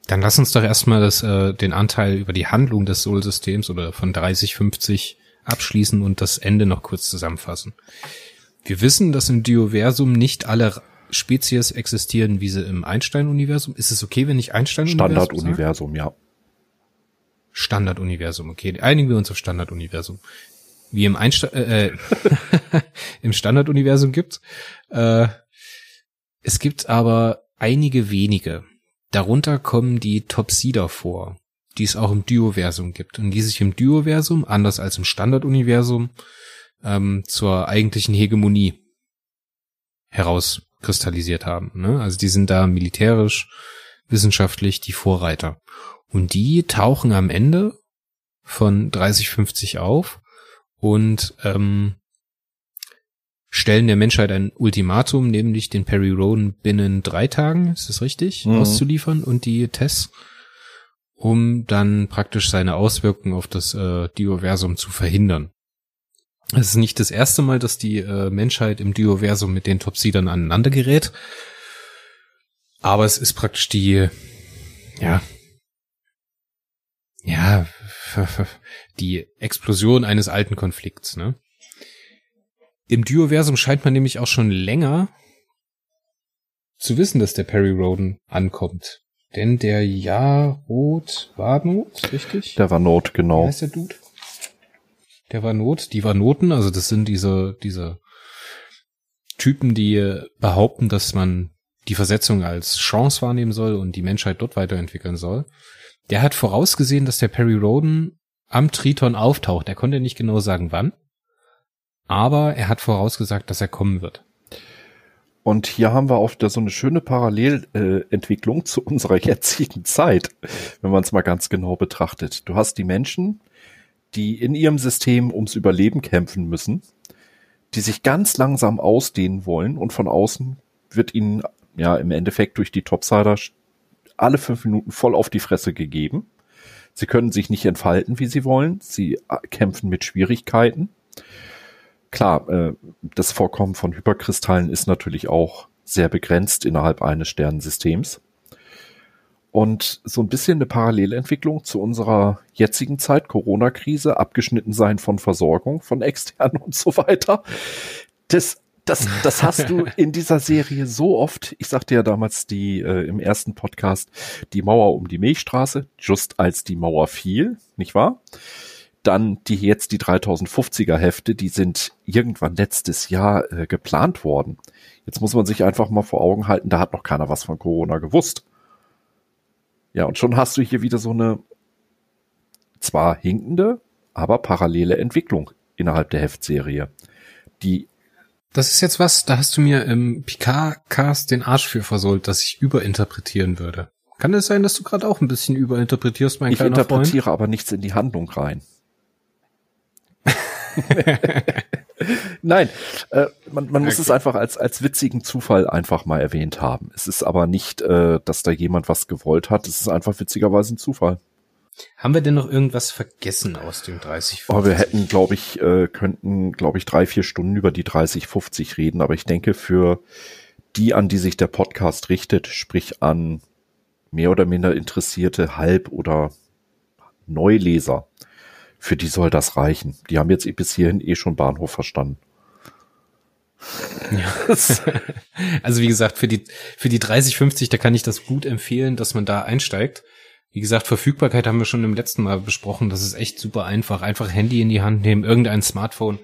Dann lass uns doch erstmal das, äh, den Anteil über die Handlung des Sol-Systems oder von 30, 50 abschließen und das Ende noch kurz zusammenfassen. Wir wissen, dass im Dioversum nicht alle Spezies existieren, wie sie im Einstein-Universum. Ist es okay, wenn ich Einstein-Universum Standard-Universum, ja. Standard-Universum, okay. Einigen wir uns auf Standard-Universum. Wie im Einstein, äh, äh im Standard-Universum gibt. Äh, es gibt aber einige wenige. Darunter kommen die Topsider vor, die es auch im Dioversum gibt und die sich im Dioversum, anders als im Standard-Universum, ähm, zur eigentlichen Hegemonie herauskristallisiert haben. Ne? Also die sind da militärisch, wissenschaftlich die Vorreiter. Und die tauchen am Ende von 3050 auf und ähm, stellen der Menschheit ein Ultimatum, nämlich den Perry Roden binnen drei Tagen, ist das richtig, mhm. auszuliefern und die Tests, um dann praktisch seine Auswirkungen auf das äh, Dioversum zu verhindern. Es ist nicht das erste Mal, dass die äh, Menschheit im Dioversum mit den Topsidern aneinander gerät. Aber es ist praktisch die, ja, ja, die Explosion eines alten Konflikts, ne? Im Dioversum scheint man nämlich auch schon länger zu wissen, dass der Perry Roden ankommt. Denn der Jarod war Not, richtig? Der war Not, genau. Wie heißt der Dude? Der war Not, die war Noten, also das sind diese, diese Typen, die behaupten, dass man die Versetzung als Chance wahrnehmen soll und die Menschheit dort weiterentwickeln soll. Der hat vorausgesehen, dass der Perry Roden am Triton auftaucht. Er konnte nicht genau sagen, wann. Aber er hat vorausgesagt, dass er kommen wird. Und hier haben wir auch so eine schöne Parallelentwicklung zu unserer jetzigen Zeit, wenn man es mal ganz genau betrachtet. Du hast die Menschen, die in ihrem System ums Überleben kämpfen müssen, die sich ganz langsam ausdehnen wollen und von außen wird ihnen ja im Endeffekt durch die Topsider alle fünf Minuten voll auf die Fresse gegeben. Sie können sich nicht entfalten, wie sie wollen. Sie äh, kämpfen mit Schwierigkeiten. Klar, äh, das Vorkommen von Hyperkristallen ist natürlich auch sehr begrenzt innerhalb eines Sternensystems. Und so ein bisschen eine Parallelentwicklung zu unserer jetzigen Zeit, Corona-Krise, abgeschnitten sein von Versorgung, von externen und so weiter. Das, das, das hast du in dieser Serie so oft. Ich sagte ja damals die äh, im ersten Podcast die Mauer um die Milchstraße, just als die Mauer fiel, nicht wahr? Dann die jetzt die 3050er Hefte, die sind irgendwann letztes Jahr äh, geplant worden. Jetzt muss man sich einfach mal vor Augen halten, da hat noch keiner was von Corona gewusst. Ja, und schon hast du hier wieder so eine zwar hinkende, aber parallele Entwicklung innerhalb der Heftserie. Die das ist jetzt was, da hast du mir im Picard-Cast den Arsch für versohlt, dass ich überinterpretieren würde. Kann es sein, dass du gerade auch ein bisschen überinterpretierst, mein ich kleiner Freund? Ich interpretiere aber nichts in die Handlung rein. Nein, äh, man, man muss okay. es einfach als, als witzigen Zufall einfach mal erwähnt haben. Es ist aber nicht, äh, dass da jemand was gewollt hat. Es ist einfach witzigerweise ein Zufall. Haben wir denn noch irgendwas vergessen aus dem 30, 50? Oh, wir hätten, glaube ich, äh, könnten, glaube ich, drei, vier Stunden über die 30, 50 reden. Aber ich denke, für die, an die sich der Podcast richtet, sprich an mehr oder minder interessierte Halb- oder Neuleser, für die soll das reichen. Die haben jetzt bis hierhin eh schon Bahnhof verstanden. Ja. also wie gesagt, für die, für die 30, 50, da kann ich das gut empfehlen, dass man da einsteigt. Wie gesagt, Verfügbarkeit haben wir schon im letzten Mal besprochen. Das ist echt super einfach. Einfach Handy in die Hand nehmen, irgendein Smartphone,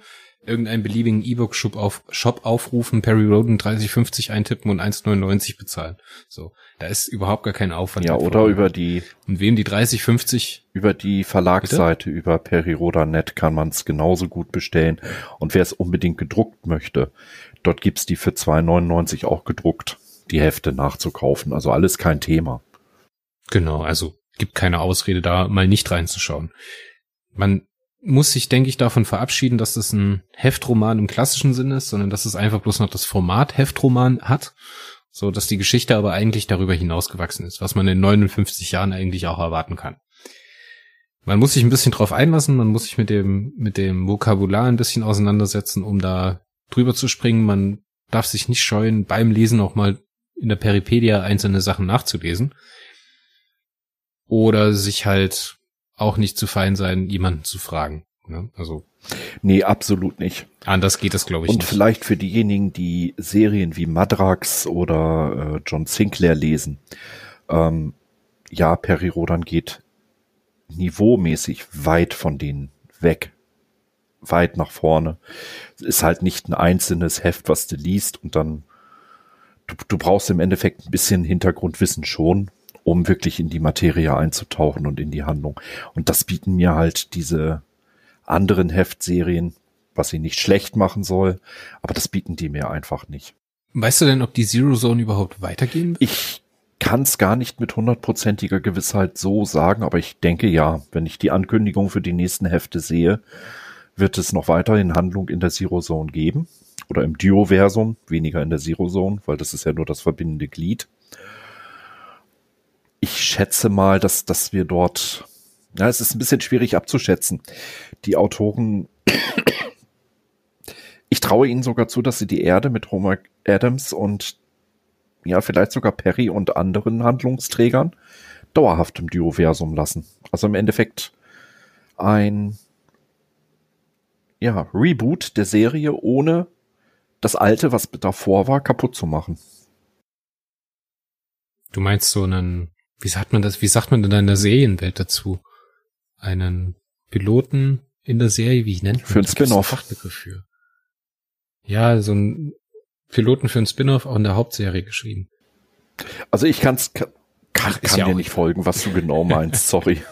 irgendeinen beliebigen E-Book-Shop auf, Shop aufrufen, Perry Roden 3050 eintippen und 1,99 bezahlen. So, da ist überhaupt gar kein Aufwand. Ja, oder über die und wem die 3050 über die Verlagsseite Bitte? über periroda.net kann man es genauso gut bestellen. Und wer es unbedingt gedruckt möchte, dort gibt's die für 2,99 auch gedruckt, die Hefte nachzukaufen. Also alles kein Thema. Genau, also gibt keine Ausrede da mal nicht reinzuschauen. Man muss sich, denke ich, davon verabschieden, dass das ein Heftroman im klassischen Sinne ist, sondern dass es einfach bloß noch das Format Heftroman hat, so dass die Geschichte aber eigentlich darüber hinausgewachsen ist, was man in 59 Jahren eigentlich auch erwarten kann. man muss sich ein bisschen drauf einlassen, man muss sich mit dem, mit dem Vokabular ein bisschen auseinandersetzen, um da drüber zu springen. Man darf sich nicht scheuen, beim Lesen auch mal in der Peripedia einzelne Sachen nachzulesen. Oder sich halt auch nicht zu fein sein, jemanden zu fragen. Ne? Also. Nee, absolut nicht. Anders geht das, glaube ich. Und nicht. vielleicht für diejenigen, die Serien wie Madrax oder äh, John Sinclair lesen. Ähm, ja, Perry Rodan geht niveaumäßig weit von denen weg. Weit nach vorne. Es ist halt nicht ein einzelnes Heft, was du liest und dann du, du brauchst im Endeffekt ein bisschen Hintergrundwissen schon, um wirklich in die Materie einzutauchen und in die Handlung. Und das bieten mir halt diese anderen Heftserien, was sie nicht schlecht machen soll, aber das bieten die mir einfach nicht. Weißt du denn, ob die Zero Zone überhaupt weitergehen wird? Ich kann es gar nicht mit hundertprozentiger Gewissheit so sagen, aber ich denke ja, wenn ich die Ankündigung für die nächsten Hefte sehe, wird es noch weiterhin Handlung in der Zero Zone geben oder im Duo-Versum, weniger in der Zero Zone, weil das ist ja nur das verbindende Glied. Ich schätze mal, dass, dass wir dort, ja, es ist ein bisschen schwierig abzuschätzen. Die Autoren, ich traue ihnen sogar zu, dass sie die Erde mit Homer Adams und ja, vielleicht sogar Perry und anderen Handlungsträgern dauerhaft im Duoversum lassen. Also im Endeffekt ein ja, Reboot der Serie, ohne das alte, was davor war, kaputt zu machen. Du meinst so einen, wie sagt man das, wie sagt man denn in der Serienwelt dazu? Einen Piloten in der Serie, wie nennt man Für ein Spin-off. Fachbegriff für. Ja, so ein Piloten für ein Spin-off auch in der Hauptserie geschrieben. Also ich kann's, kann, kann, kann ja dir nicht folgen, was du genau meinst, sorry.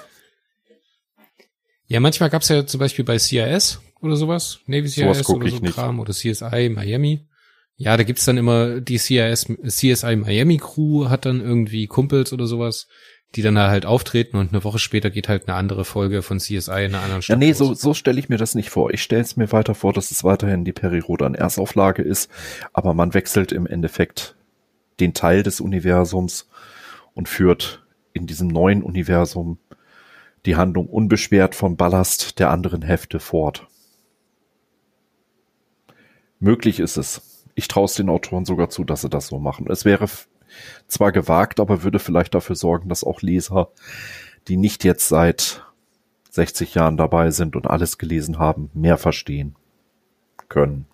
Ja, manchmal gab's ja zum Beispiel bei CIS oder sowas, Navy CIS oder so nicht. Kram oder CSI Miami. Ja, da gibt's dann immer die CIS, CSI Miami Crew hat dann irgendwie Kumpels oder sowas, die dann da halt auftreten und eine Woche später geht halt eine andere Folge von CSI in einer anderen Stadt. Ja, nee, so, so stelle ich mir das nicht vor. Ich stelle es mir weiter vor, dass es weiterhin die Perry Rodan Erstauflage ist, aber man wechselt im Endeffekt den Teil des Universums und führt in diesem neuen Universum die Handlung unbeschwert vom Ballast der anderen Hefte fort. Möglich ist es. Ich traue es den Autoren sogar zu, dass sie das so machen. Es wäre zwar gewagt, aber würde vielleicht dafür sorgen, dass auch Leser, die nicht jetzt seit 60 Jahren dabei sind und alles gelesen haben, mehr verstehen können.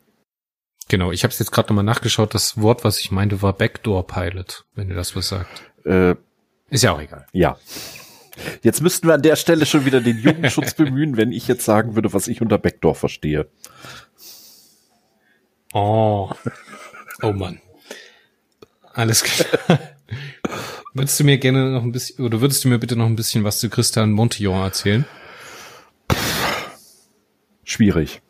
Genau, ich habe es jetzt gerade nochmal nachgeschaut. Das Wort, was ich meinte, war Backdoor Pilot, wenn ihr das was sagt. Äh, Ist ja auch egal. Ja. Jetzt müssten wir an der Stelle schon wieder den Jugendschutz bemühen, wenn ich jetzt sagen würde, was ich unter Backdoor verstehe. Oh. Oh Mann. Alles klar. würdest du mir gerne noch ein bisschen, oder würdest du mir bitte noch ein bisschen was zu Christian Montillon erzählen? Schwierig.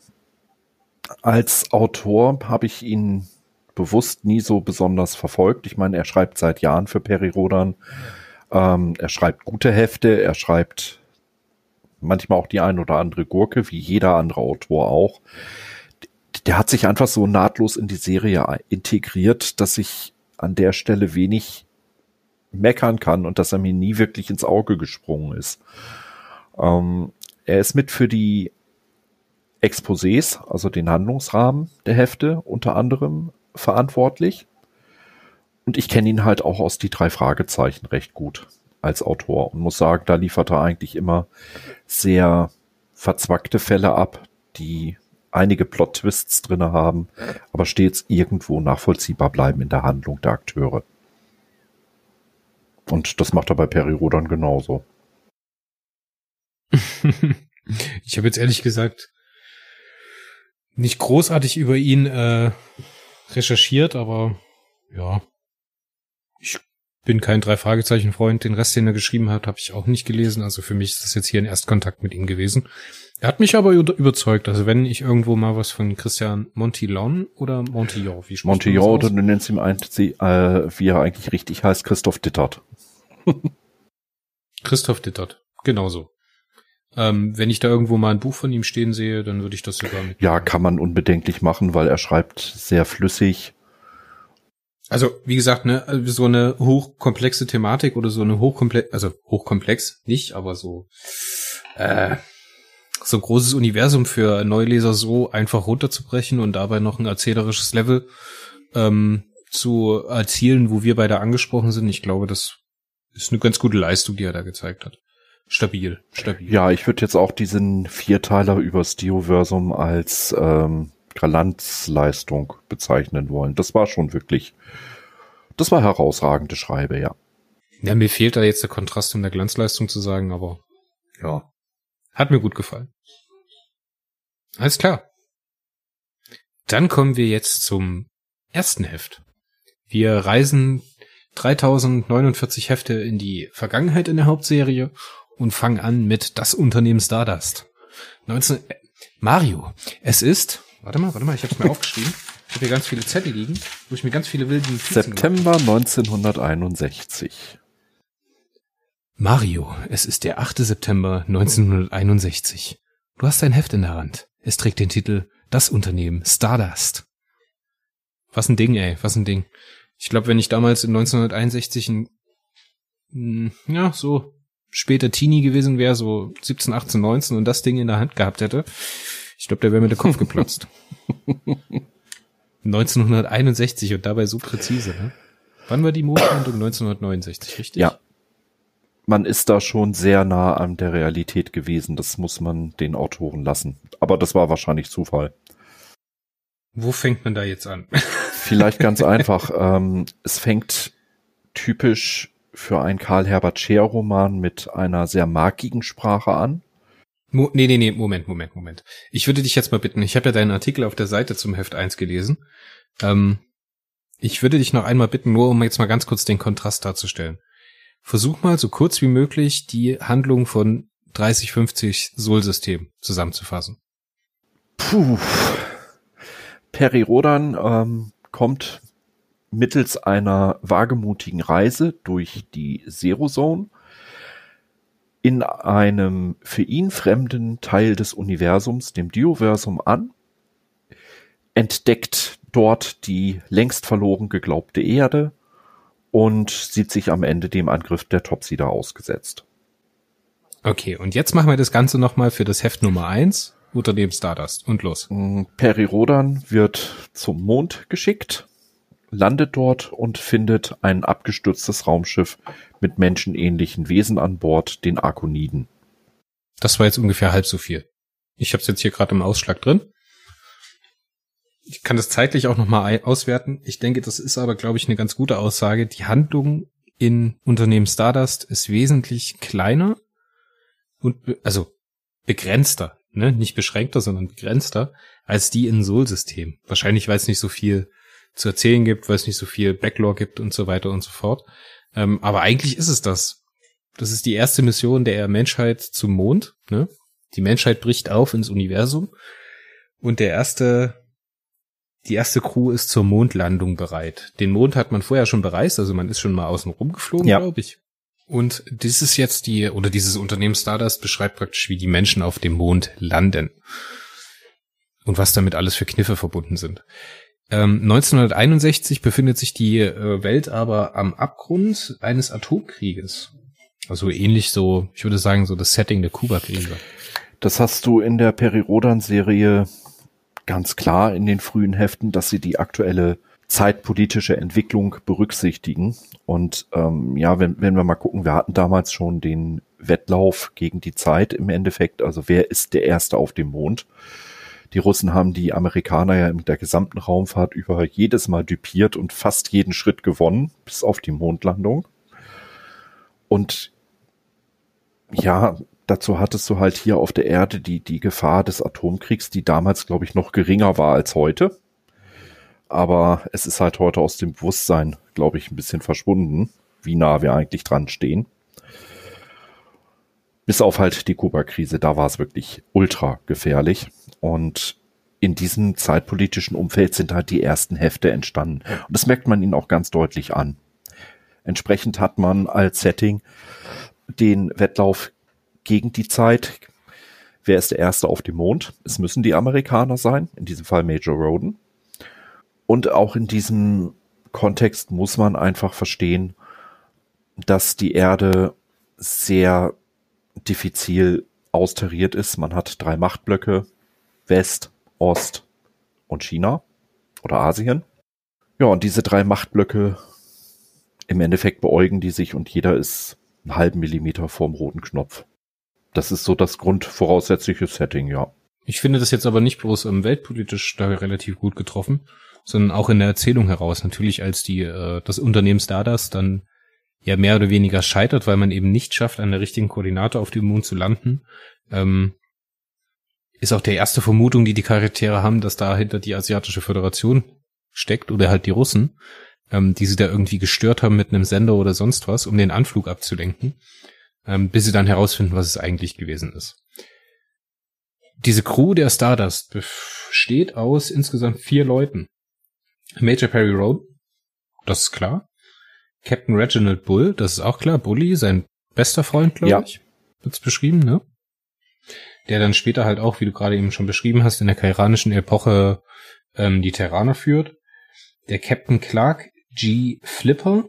Als Autor habe ich ihn bewusst nie so besonders verfolgt. Ich meine, er schreibt seit Jahren für Peri Rodan. Ähm, er schreibt gute Hefte, er schreibt manchmal auch die ein oder andere Gurke, wie jeder andere Autor auch. Der hat sich einfach so nahtlos in die Serie integriert, dass ich an der Stelle wenig meckern kann und dass er mir nie wirklich ins Auge gesprungen ist. Ähm, er ist mit für die Exposés, also den Handlungsrahmen der Hefte unter anderem verantwortlich. Und ich kenne ihn halt auch aus die drei Fragezeichen recht gut als Autor und muss sagen, da liefert er eigentlich immer sehr verzwackte Fälle ab, die einige Plot-Twists drinne haben, aber stets irgendwo nachvollziehbar bleiben in der Handlung der Akteure. Und das macht er bei Peri Rodan genauso. ich habe jetzt ehrlich gesagt nicht großartig über ihn äh, recherchiert, aber ja, bin kein drei Fragezeichen Freund. Den Rest, den er geschrieben hat, habe ich auch nicht gelesen. Also für mich ist das jetzt hier ein Erstkontakt mit ihm gewesen. Er hat mich aber überzeugt. Also wenn ich irgendwo mal was von Christian Montillon oder Montillon, wie Montillon oder du nennst ihm ein, äh, wie er eigentlich richtig heißt, Christoph Dittert. Christoph Dittert, genauso. Ähm, wenn ich da irgendwo mal ein Buch von ihm stehen sehe, dann würde ich das sogar mit. Ja, kann man unbedenklich machen, weil er schreibt sehr flüssig. Also, wie gesagt, ne, so eine hochkomplexe Thematik oder so eine hochkomplex, also hochkomplex nicht, aber so äh, so ein großes Universum für Neuleser so einfach runterzubrechen und dabei noch ein erzählerisches Level ähm, zu erzielen, wo wir beide angesprochen sind. Ich glaube, das ist eine ganz gute Leistung, die er da gezeigt hat. Stabil, stabil. Ja, ich würde jetzt auch diesen Vierteiler übers Dioversum als ähm, Galanzleistung bezeichnen wollen. Das war schon wirklich, das war herausragende Schreibe, ja. Ja, mir fehlt da jetzt der Kontrast, um der Glanzleistung zu sagen, aber ja, hat mir gut gefallen. Alles klar. Dann kommen wir jetzt zum ersten Heft. Wir reisen 3049 Hefte in die Vergangenheit in der Hauptserie und fangen an mit das Unternehmen Stardust. 19 äh, Mario, es ist, warte mal, warte mal, ich habe es mir aufgeschrieben. Ich habe hier ganz viele Zettel liegen, wo ich mir ganz viele wilde Notizen September 1961. Mario, es ist der 8. September 1961. Du hast ein Heft in der Hand. Es trägt den Titel Das Unternehmen Stardust. Was ein Ding, ey, was ein Ding. Ich glaube, wenn ich damals in 1961 ein, hm, ja, so später Teenie gewesen wäre, so 17, 18, 19 und das Ding in der Hand gehabt hätte, ich glaube, der wäre mir der Kopf geplatzt. 1961 und dabei so präzise, ne? Wann war die Mondlandung? 1969, richtig? Ja, man ist da schon sehr nah an der Realität gewesen. Das muss man den Autoren lassen. Aber das war wahrscheinlich Zufall. Wo fängt man da jetzt an? Vielleicht ganz einfach. Ähm, es fängt typisch für einen Karl Herbert Scheer Roman mit einer sehr markigen Sprache an. Mo nee, nee, nee, Moment, Moment, Moment. Ich würde dich jetzt mal bitten, ich habe ja deinen Artikel auf der Seite zum Heft 1 gelesen. Ähm, ich würde dich noch einmal bitten, nur um jetzt mal ganz kurz den Kontrast darzustellen. Versuch mal so kurz wie möglich die Handlung von 3050 Sol-System zusammenzufassen. Puh. Peri Rodan ähm, kommt mittels einer wagemutigen Reise durch die Zero Zone in einem für ihn fremden Teil des Universums, dem Dioversum, an, entdeckt dort die längst verloren geglaubte Erde und sieht sich am Ende dem Angriff der Topsider ausgesetzt. Okay, und jetzt machen wir das Ganze nochmal für das Heft Nummer eins Unternehmen Stardust und los. Mm, Peri Rodan wird zum Mond geschickt, landet dort und findet ein abgestürztes Raumschiff mit menschenähnlichen Wesen an Bord, den Arkoniden. Das war jetzt ungefähr halb so viel. Ich habe es jetzt hier gerade im Ausschlag drin ich kann das zeitlich auch nochmal auswerten. Ich denke, das ist aber, glaube ich, eine ganz gute Aussage. Die Handlung in Unternehmen Stardust ist wesentlich kleiner und be also begrenzter, ne? Nicht beschränkter, sondern begrenzter als die in Soul-System. Wahrscheinlich, weil es nicht so viel zu erzählen gibt, weil es nicht so viel Backlog gibt und so weiter und so fort. Ähm, aber eigentlich ist es das. Das ist die erste Mission der Menschheit zum Mond. Ne? Die Menschheit bricht auf ins Universum. Und der erste die erste Crew ist zur Mondlandung bereit. Den Mond hat man vorher schon bereist, also man ist schon mal außen rumgeflogen, ja. glaube ich. Und dieses jetzt die, oder dieses Unternehmen Stardust beschreibt praktisch, wie die Menschen auf dem Mond landen. Und was damit alles für Kniffe verbunden sind. Ähm, 1961 befindet sich die äh, Welt aber am Abgrund eines Atomkrieges. Also ähnlich so, ich würde sagen, so das Setting der Kuba-Krise. Das hast du in der Peri-Rodan-Serie ganz klar in den frühen Heften, dass sie die aktuelle zeitpolitische Entwicklung berücksichtigen. Und ähm, ja, wenn, wenn wir mal gucken, wir hatten damals schon den Wettlauf gegen die Zeit im Endeffekt. Also wer ist der Erste auf dem Mond? Die Russen haben die Amerikaner ja mit der gesamten Raumfahrt über jedes Mal dupiert und fast jeden Schritt gewonnen, bis auf die Mondlandung. Und ja, dazu hattest du halt hier auf der Erde die, die Gefahr des Atomkriegs, die damals, glaube ich, noch geringer war als heute. Aber es ist halt heute aus dem Bewusstsein, glaube ich, ein bisschen verschwunden, wie nah wir eigentlich dran stehen. Bis auf halt die Kuba-Krise, da war es wirklich ultra gefährlich. Und in diesem zeitpolitischen Umfeld sind halt die ersten Hefte entstanden. Und das merkt man ihnen auch ganz deutlich an. Entsprechend hat man als Setting den Wettlauf gegen die Zeit. Wer ist der Erste auf dem Mond? Es müssen die Amerikaner sein, in diesem Fall Major Roden. Und auch in diesem Kontext muss man einfach verstehen, dass die Erde sehr diffizil austariert ist. Man hat drei Machtblöcke, West, Ost und China oder Asien. Ja, und diese drei Machtblöcke, im Endeffekt beäugen die sich und jeder ist einen halben Millimeter vorm roten Knopf. Das ist so das grundvoraussetzliche Setting, ja. Ich finde das jetzt aber nicht bloß ähm, weltpolitisch da relativ gut getroffen, sondern auch in der Erzählung heraus. Natürlich als die äh, das Unternehmen Stardust dann ja mehr oder weniger scheitert, weil man eben nicht schafft, an der richtigen Koordinate auf dem Mond zu landen, ähm, ist auch der erste Vermutung, die die Charaktere haben, dass dahinter die Asiatische Föderation steckt oder halt die Russen, ähm, die sie da irgendwie gestört haben mit einem Sender oder sonst was, um den Anflug abzulenken, ähm, bis sie dann herausfinden, was es eigentlich gewesen ist. Diese Crew der Stardust besteht aus insgesamt vier Leuten. Major Perry Road, das ist klar. Captain Reginald Bull, das ist auch klar. Bully, sein bester Freund, glaube ja. ich, wird's beschrieben, ne? Der dann später halt auch, wie du gerade eben schon beschrieben hast, in der kairanischen Epoche ähm, die Terraner führt. Der Captain Clark G. Flipper,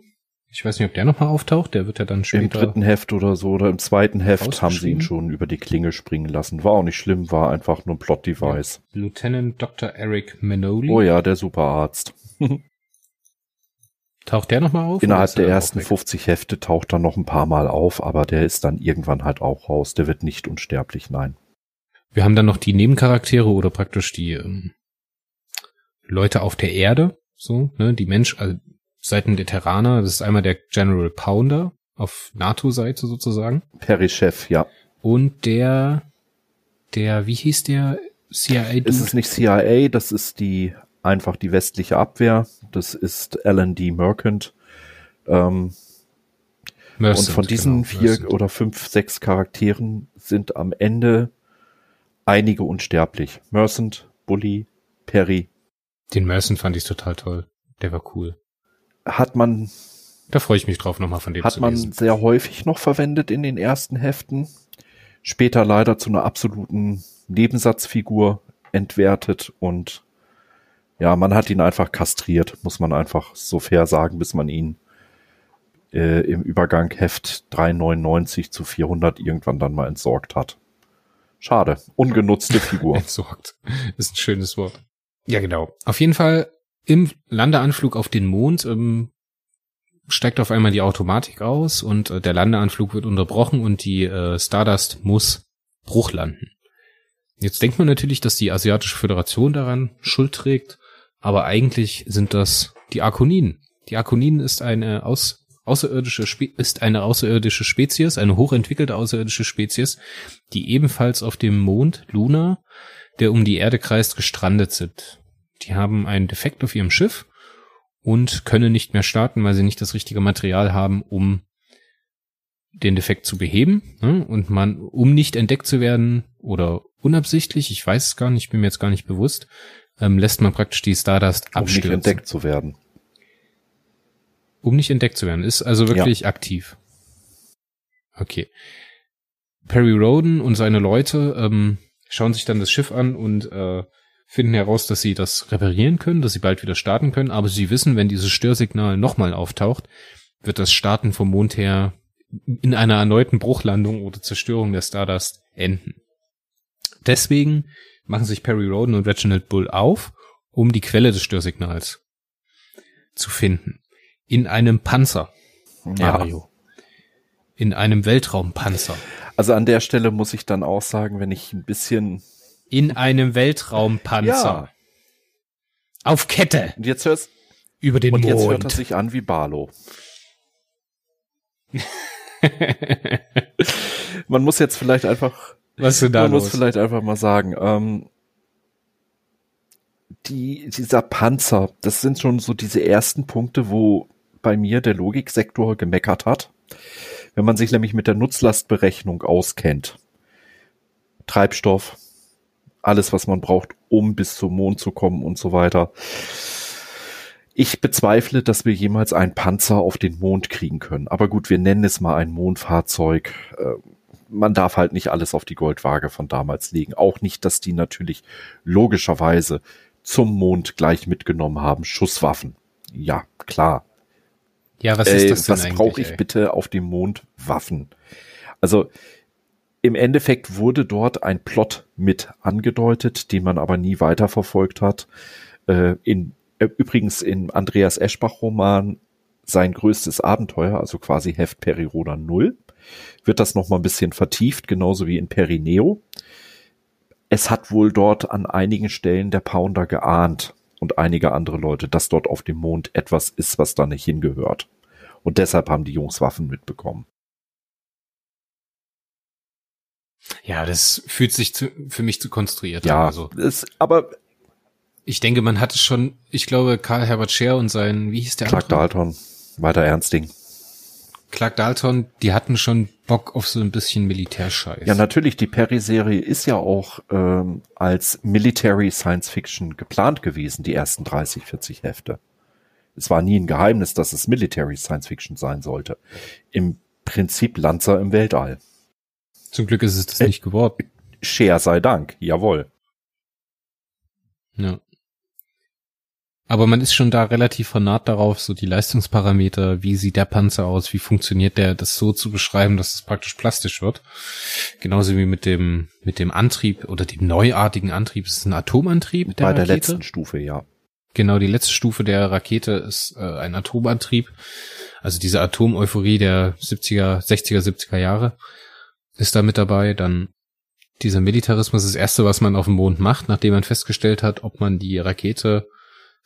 ich weiß nicht, ob der nochmal auftaucht. Der wird ja dann später. Im dritten Heft oder so oder im zweiten Heft haben sie ihn schon über die Klinge springen lassen. War auch nicht schlimm, war einfach nur ein Plot-Device. Ja. Lieutenant Dr. Eric Manoli. Oh ja, der Superarzt. taucht der nochmal auf? Innerhalb der ersten 50 Hefte taucht er noch ein paar Mal auf, aber der ist dann irgendwann halt auch raus. Der wird nicht unsterblich, nein. Wir haben dann noch die Nebencharaktere oder praktisch die ähm, Leute auf der Erde, so, ne, die Mensch, also Seiten der Terraner, das ist einmal der General Pounder auf NATO-Seite sozusagen. Perichef, ja. Und der, der, wie hieß der CIA? Es ist nicht CIA, das ist die, einfach die westliche Abwehr. Das ist Alan D. Merchant. Ähm, Mercent, und von diesen genau, vier Mercent. oder fünf, sechs Charakteren sind am Ende einige unsterblich. Mercent, Bully, Perry. Den Mercent fand ich total toll. Der war cool hat man. Da freue ich mich drauf, nochmal von dem Hat man lesen. sehr häufig noch verwendet in den ersten Heften. Später leider zu einer absoluten Nebensatzfigur entwertet und ja, man hat ihn einfach kastriert, muss man einfach so fair sagen, bis man ihn äh, im Übergang Heft 399 zu 400 irgendwann dann mal entsorgt hat. Schade, ungenutzte Figur. entsorgt, ist ein schönes Wort. Ja, genau. Auf jeden Fall im Landeanflug auf den Mond ähm, steigt auf einmal die Automatik aus und äh, der Landeanflug wird unterbrochen und die äh, Stardust muss Bruch landen. Jetzt denkt man natürlich, dass die Asiatische Föderation daran Schuld trägt, aber eigentlich sind das die Arkoninen. Die Arkoninen ist eine aus, außerirdische Spe ist eine außerirdische Spezies, eine hochentwickelte außerirdische Spezies, die ebenfalls auf dem Mond Luna, der um die Erde kreist, gestrandet sind. Die haben einen Defekt auf ihrem Schiff und können nicht mehr starten, weil sie nicht das richtige Material haben, um den Defekt zu beheben. Ne? Und man, um nicht entdeckt zu werden oder unabsichtlich, ich weiß es gar nicht, bin mir jetzt gar nicht bewusst, ähm, lässt man praktisch die Stardust abstürzen. Um nicht entdeckt zu werden. Um nicht entdeckt zu werden. Ist also wirklich ja. aktiv. Okay. Perry Roden und seine Leute ähm, schauen sich dann das Schiff an und äh, finden heraus, dass sie das reparieren können, dass sie bald wieder starten können, aber sie wissen, wenn dieses Störsignal nochmal auftaucht, wird das Starten vom Mond her in einer erneuten Bruchlandung oder Zerstörung der Stardust enden. Deswegen machen sich Perry Roden und Reginald Bull auf, um die Quelle des Störsignals zu finden. In einem Panzer. Mario. Ja. In einem Weltraumpanzer. Also an der Stelle muss ich dann auch sagen, wenn ich ein bisschen in einem Weltraumpanzer. Ja. Auf Kette. Und jetzt hörst über den und Mond. Und jetzt hört er sich an wie Barlow. man muss jetzt vielleicht einfach, was ist da man los? muss vielleicht einfach mal sagen, ähm, die, dieser Panzer, das sind schon so diese ersten Punkte, wo bei mir der Logiksektor gemeckert hat. Wenn man sich nämlich mit der Nutzlastberechnung auskennt. Treibstoff, alles, was man braucht, um bis zum Mond zu kommen und so weiter. Ich bezweifle, dass wir jemals einen Panzer auf den Mond kriegen können. Aber gut, wir nennen es mal ein Mondfahrzeug. Äh, man darf halt nicht alles auf die Goldwaage von damals legen. Auch nicht, dass die natürlich logischerweise zum Mond gleich mitgenommen haben. Schusswaffen. Ja, klar. Ja, was ist das äh, Was brauche ich ey? bitte auf dem Mond? Waffen. Also Im Endeffekt wurde dort ein Plot mit angedeutet, den man aber nie weiterverfolgt hat. Äh, in, äh, übrigens in Andreas Eschbach-Roman sein größtes Abenteuer, also quasi Heft Periroda Null, wird das noch mal ein bisschen vertieft, genauso wie in Perineo. Es hat wohl dort an einigen Stellen der Pounder geahnt und einige andere Leute, dass dort auf dem Mond etwas ist, was da nicht hingehört. Und deshalb haben die Jungs Waffen mitbekommen. Ja, das fühlt sich zu, für mich zu konstruiert Ja, an. Also, es, aber ich denke, man hatte schon, ich glaube, Karl Herbert Scher und sein, wie hieß der Clark andere? Dalton, weiter Ernsting. Clark Dalton, die hatten schon Bock auf so ein bisschen Militärscheiß. Ja, natürlich, die Perry-Serie ist ja auch ähm, als Military Science Fiction geplant gewesen, die ersten 30, 40 Hefte. Es war nie ein Geheimnis, dass es Military Science Fiction sein sollte. Im Prinzip Lanzer im Weltall. Zum Glück ist es das Äh, nicht geworden. Share sei Dank, jawohl. Ja. Aber man ist schon da relativ vernarrt darauf, so die Leistungsparameter, wie sieht der Panzer aus, wie funktioniert der, das so zu beschreiben, dass es praktisch plastisch wird. Genauso wie mit dem, mit dem Antrieb oder dem neuartigen Antrieb. Es ist ein Atomantrieb der Bei der Rakete. letzten Stufe, ja. Genau, die letzte Stufe der Rakete ist äh, ein Atomantrieb. Also diese Atomeuphorie der 70er, 60er, 70er Jahre ist da mit dabei. Dann dieser Militarismus, das erste, was man auf dem Mond macht, nachdem man festgestellt hat, ob man die Rakete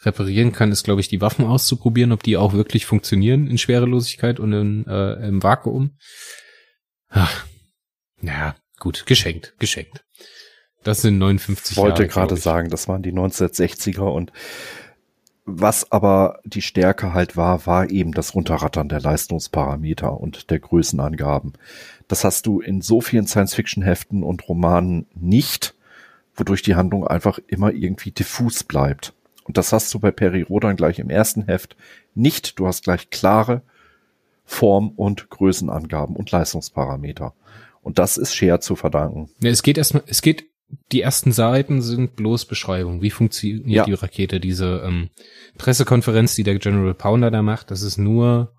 reparieren kann, ist, glaube ich, die Waffen auszuprobieren, ob die auch wirklich funktionieren in Schwerelosigkeit und in, äh, im Vakuum. Ach, ja, gut, geschenkt, geschenkt. Das sind 59 Ich wollte Jahre. gerade sagen, das waren die 1960er und was aber die Stärke halt war, war eben das Runterrattern der Leistungsparameter und der Größenangaben. Das hast du in so vielen Science-Fiction-Heften und Romanen nicht, wodurch die Handlung einfach immer irgendwie diffus bleibt. Und das hast du bei Peri Rodan gleich im ersten Heft nicht. Du hast gleich klare Form- und Größenangaben und Leistungsparameter. Und das ist Share zu verdanken. Es geht erstmal, es geht, die ersten Seiten sind bloß Beschreibung. Wie funktioniert Ja. die Rakete? Diese ähm, Pressekonferenz, die der General Pounder da macht, das ist nur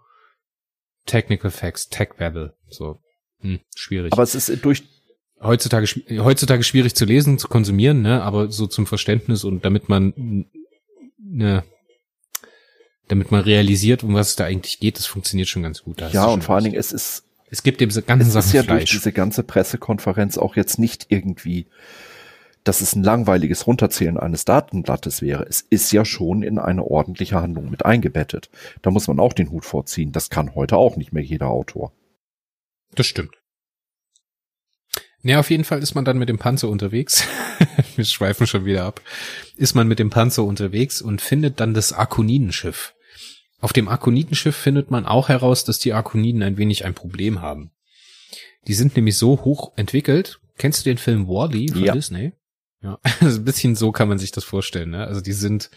Technical Facts, Tech Babble. So, hm, schwierig. Aber es ist durch heutzutage, heutzutage schwierig zu lesen, zu konsumieren, ne? Aber so zum Verständnis und damit man, ne, damit man realisiert, um was es da eigentlich geht, das funktioniert schon ganz gut. Ja, und vor allen. Dingen, es ist, es gibt dem ganzen es ist Sachen ja durch Fleisch. diese ganze Pressekonferenz auch jetzt nicht irgendwie, dass es ein langweiliges Runterzählen eines Datenblattes wäre. Es ist ja schon in eine ordentliche Handlung mit eingebettet. Da muss man auch den Hut vorziehen. Das kann heute auch nicht mehr jeder Autor. Das stimmt. Ja, auf jeden Fall ist man dann mit dem Panzer unterwegs. Wir schweifen schon wieder ab. Ist man mit dem Panzer unterwegs und findet dann das Arkonidenschiff. Auf dem Arkonidenschiff findet man auch heraus, dass die Arkoniden ein wenig ein Problem haben. Die sind nämlich so hoch entwickelt. Kennst du den Film Wall-E von Ja. Disney? Ja, also ein bisschen so kann man sich das vorstellen. Ne? Also die sind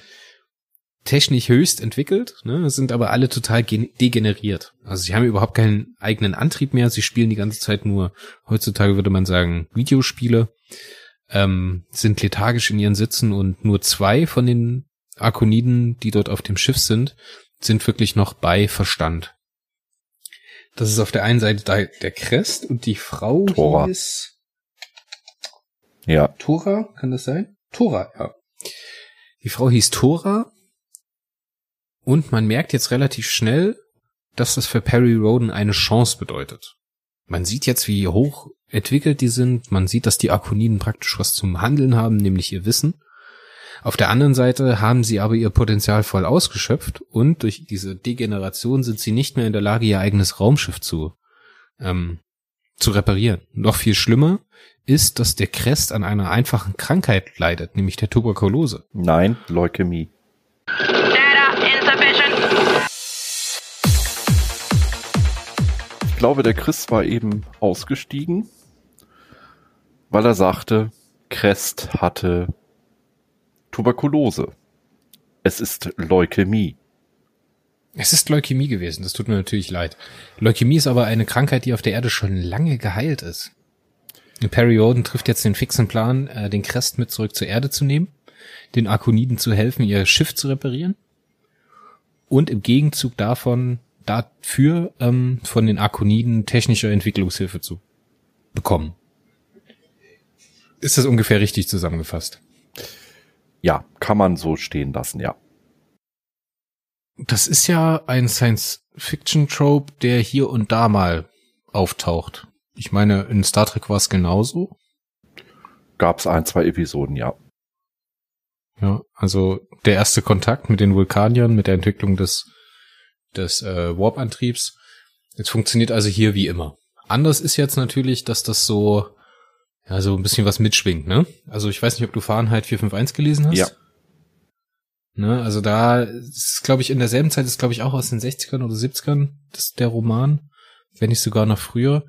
technisch höchst entwickelt, ne, sind aber alle total gen- degeneriert. Also sie haben überhaupt keinen eigenen Antrieb mehr, sie spielen die ganze Zeit nur, heutzutage würde man sagen, Videospiele, ähm, sind lethargisch in ihren Sitzen und nur zwei von den Arkoniden, die dort auf dem Schiff sind, sind wirklich noch bei Verstand. Das ist auf der einen Seite der Crest und die Frau Tora. hieß Ja, Tora, kann das sein? Tora, ja. Die Frau hieß Tora und man merkt jetzt relativ schnell, dass das für Perry Roden eine Chance bedeutet. Man sieht jetzt, wie hoch entwickelt die sind. Man sieht, dass die Arkoniden praktisch was zum Handeln haben, nämlich ihr Wissen. Auf der anderen Seite haben sie aber ihr Potenzial voll ausgeschöpft und durch diese Degeneration sind sie nicht mehr in der Lage, ihr eigenes Raumschiff zu, ähm, zu reparieren. Noch viel schlimmer ist, dass der Crest an einer einfachen Krankheit leidet, nämlich der Tuberkulose. nein, Leukämie. Ich glaube, der Chris war eben ausgestiegen, weil er sagte, Crest hatte Tuberkulose. Es ist Leukämie. Es ist Leukämie gewesen, das tut mir natürlich leid. Leukämie ist aber eine Krankheit, die auf der Erde schon lange geheilt ist. Perry Roden trifft jetzt den fixen Plan, äh, den Crest mit zurück zur Erde zu nehmen, den Arkoniden zu helfen, ihr Schiff zu reparieren und im Gegenzug davon dafür ähm, von den Arkoniden technische Entwicklungshilfe zu bekommen. Ist das ungefähr richtig zusammengefasst? Ja, kann man so stehen lassen, ja. Das ist ja ein Science-Fiction-Trope, der hier und da mal auftaucht. Ich meine, in Star Trek war es genauso. Gab es ein, zwei Episoden, ja. Ja, also der erste Kontakt mit den Vulkaniern, mit der Entwicklung des, des äh, Warp-Antriebs. Jetzt funktioniert also hier wie immer. Anders ist jetzt natürlich, dass das so, ja, so ein bisschen was mitschwingt, ne? Also ich weiß nicht, ob du Fahrenheit 451 gelesen hast. Ja. Ne, also da ist, glaube ich, in derselben Zeit ist, glaube ich, auch aus den 60ern oder 70ern das, der Roman, wenn nicht sogar noch früher.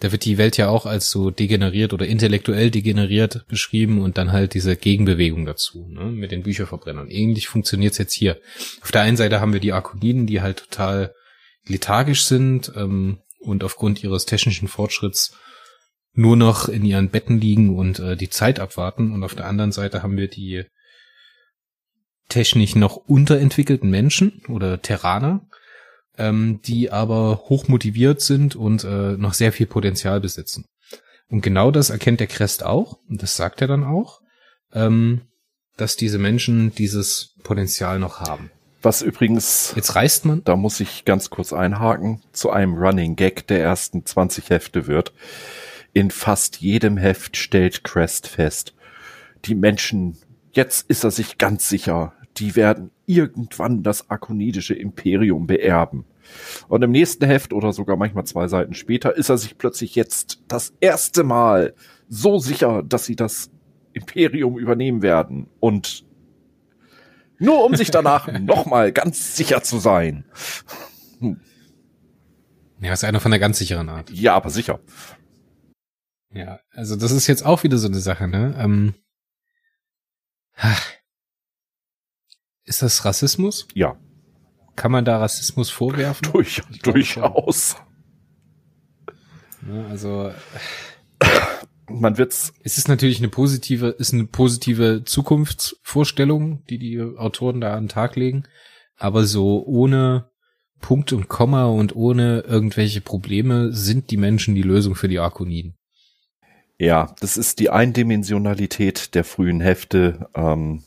Da wird die Welt ja auch als so degeneriert oder intellektuell degeneriert beschrieben und dann halt diese Gegenbewegung dazu, ne, mit den Bücherverbrennern. Ähnlich funktioniert's jetzt hier. Auf der einen Seite haben wir die Arkoniden, die halt total lethargisch sind ähm, und aufgrund ihres technischen Fortschritts nur noch in ihren Betten liegen und äh, die Zeit abwarten. Und auf der anderen Seite haben wir die technisch noch unterentwickelten Menschen oder Terraner, ähm, die aber hoch motiviert sind und äh, noch sehr viel Potenzial besitzen. Und genau das erkennt der Crest auch, und das sagt er dann auch, ähm, dass diese Menschen dieses Potenzial noch haben. Was übrigens, Jetzt reist man. da muss ich ganz kurz einhaken, zu einem Running Gag der ersten 20 Hefte wird. In fast jedem Heft stellt Crest fest, die Menschen, jetzt ist er sich ganz sicher, die werden irgendwann das akonidische Imperium beerben. Und im nächsten Heft oder sogar manchmal zwei Seiten später ist er sich plötzlich jetzt das erste Mal so sicher, dass sie das Imperium übernehmen werden. Und nur um sich danach nochmal ganz sicher zu sein. Ja, ist einer von der ganz sicheren Art. Ja, aber sicher. Ja, also das ist jetzt auch wieder so eine Sache, ne? Ähm, ach. Ist das Rassismus? Ja, Kann man da Rassismus vorwerfen? durch, durchaus. Ja, also Man wird's, es ist natürlich eine positive, ist eine positive Zukunftsvorstellung, die die Autoren da an den Tag legen, aber so ohne Punkt und Komma und ohne irgendwelche Probleme sind die Menschen die Lösung für die Arkoniden. ja, das ist die Eindimensionalität der frühen Hefte. Ähm,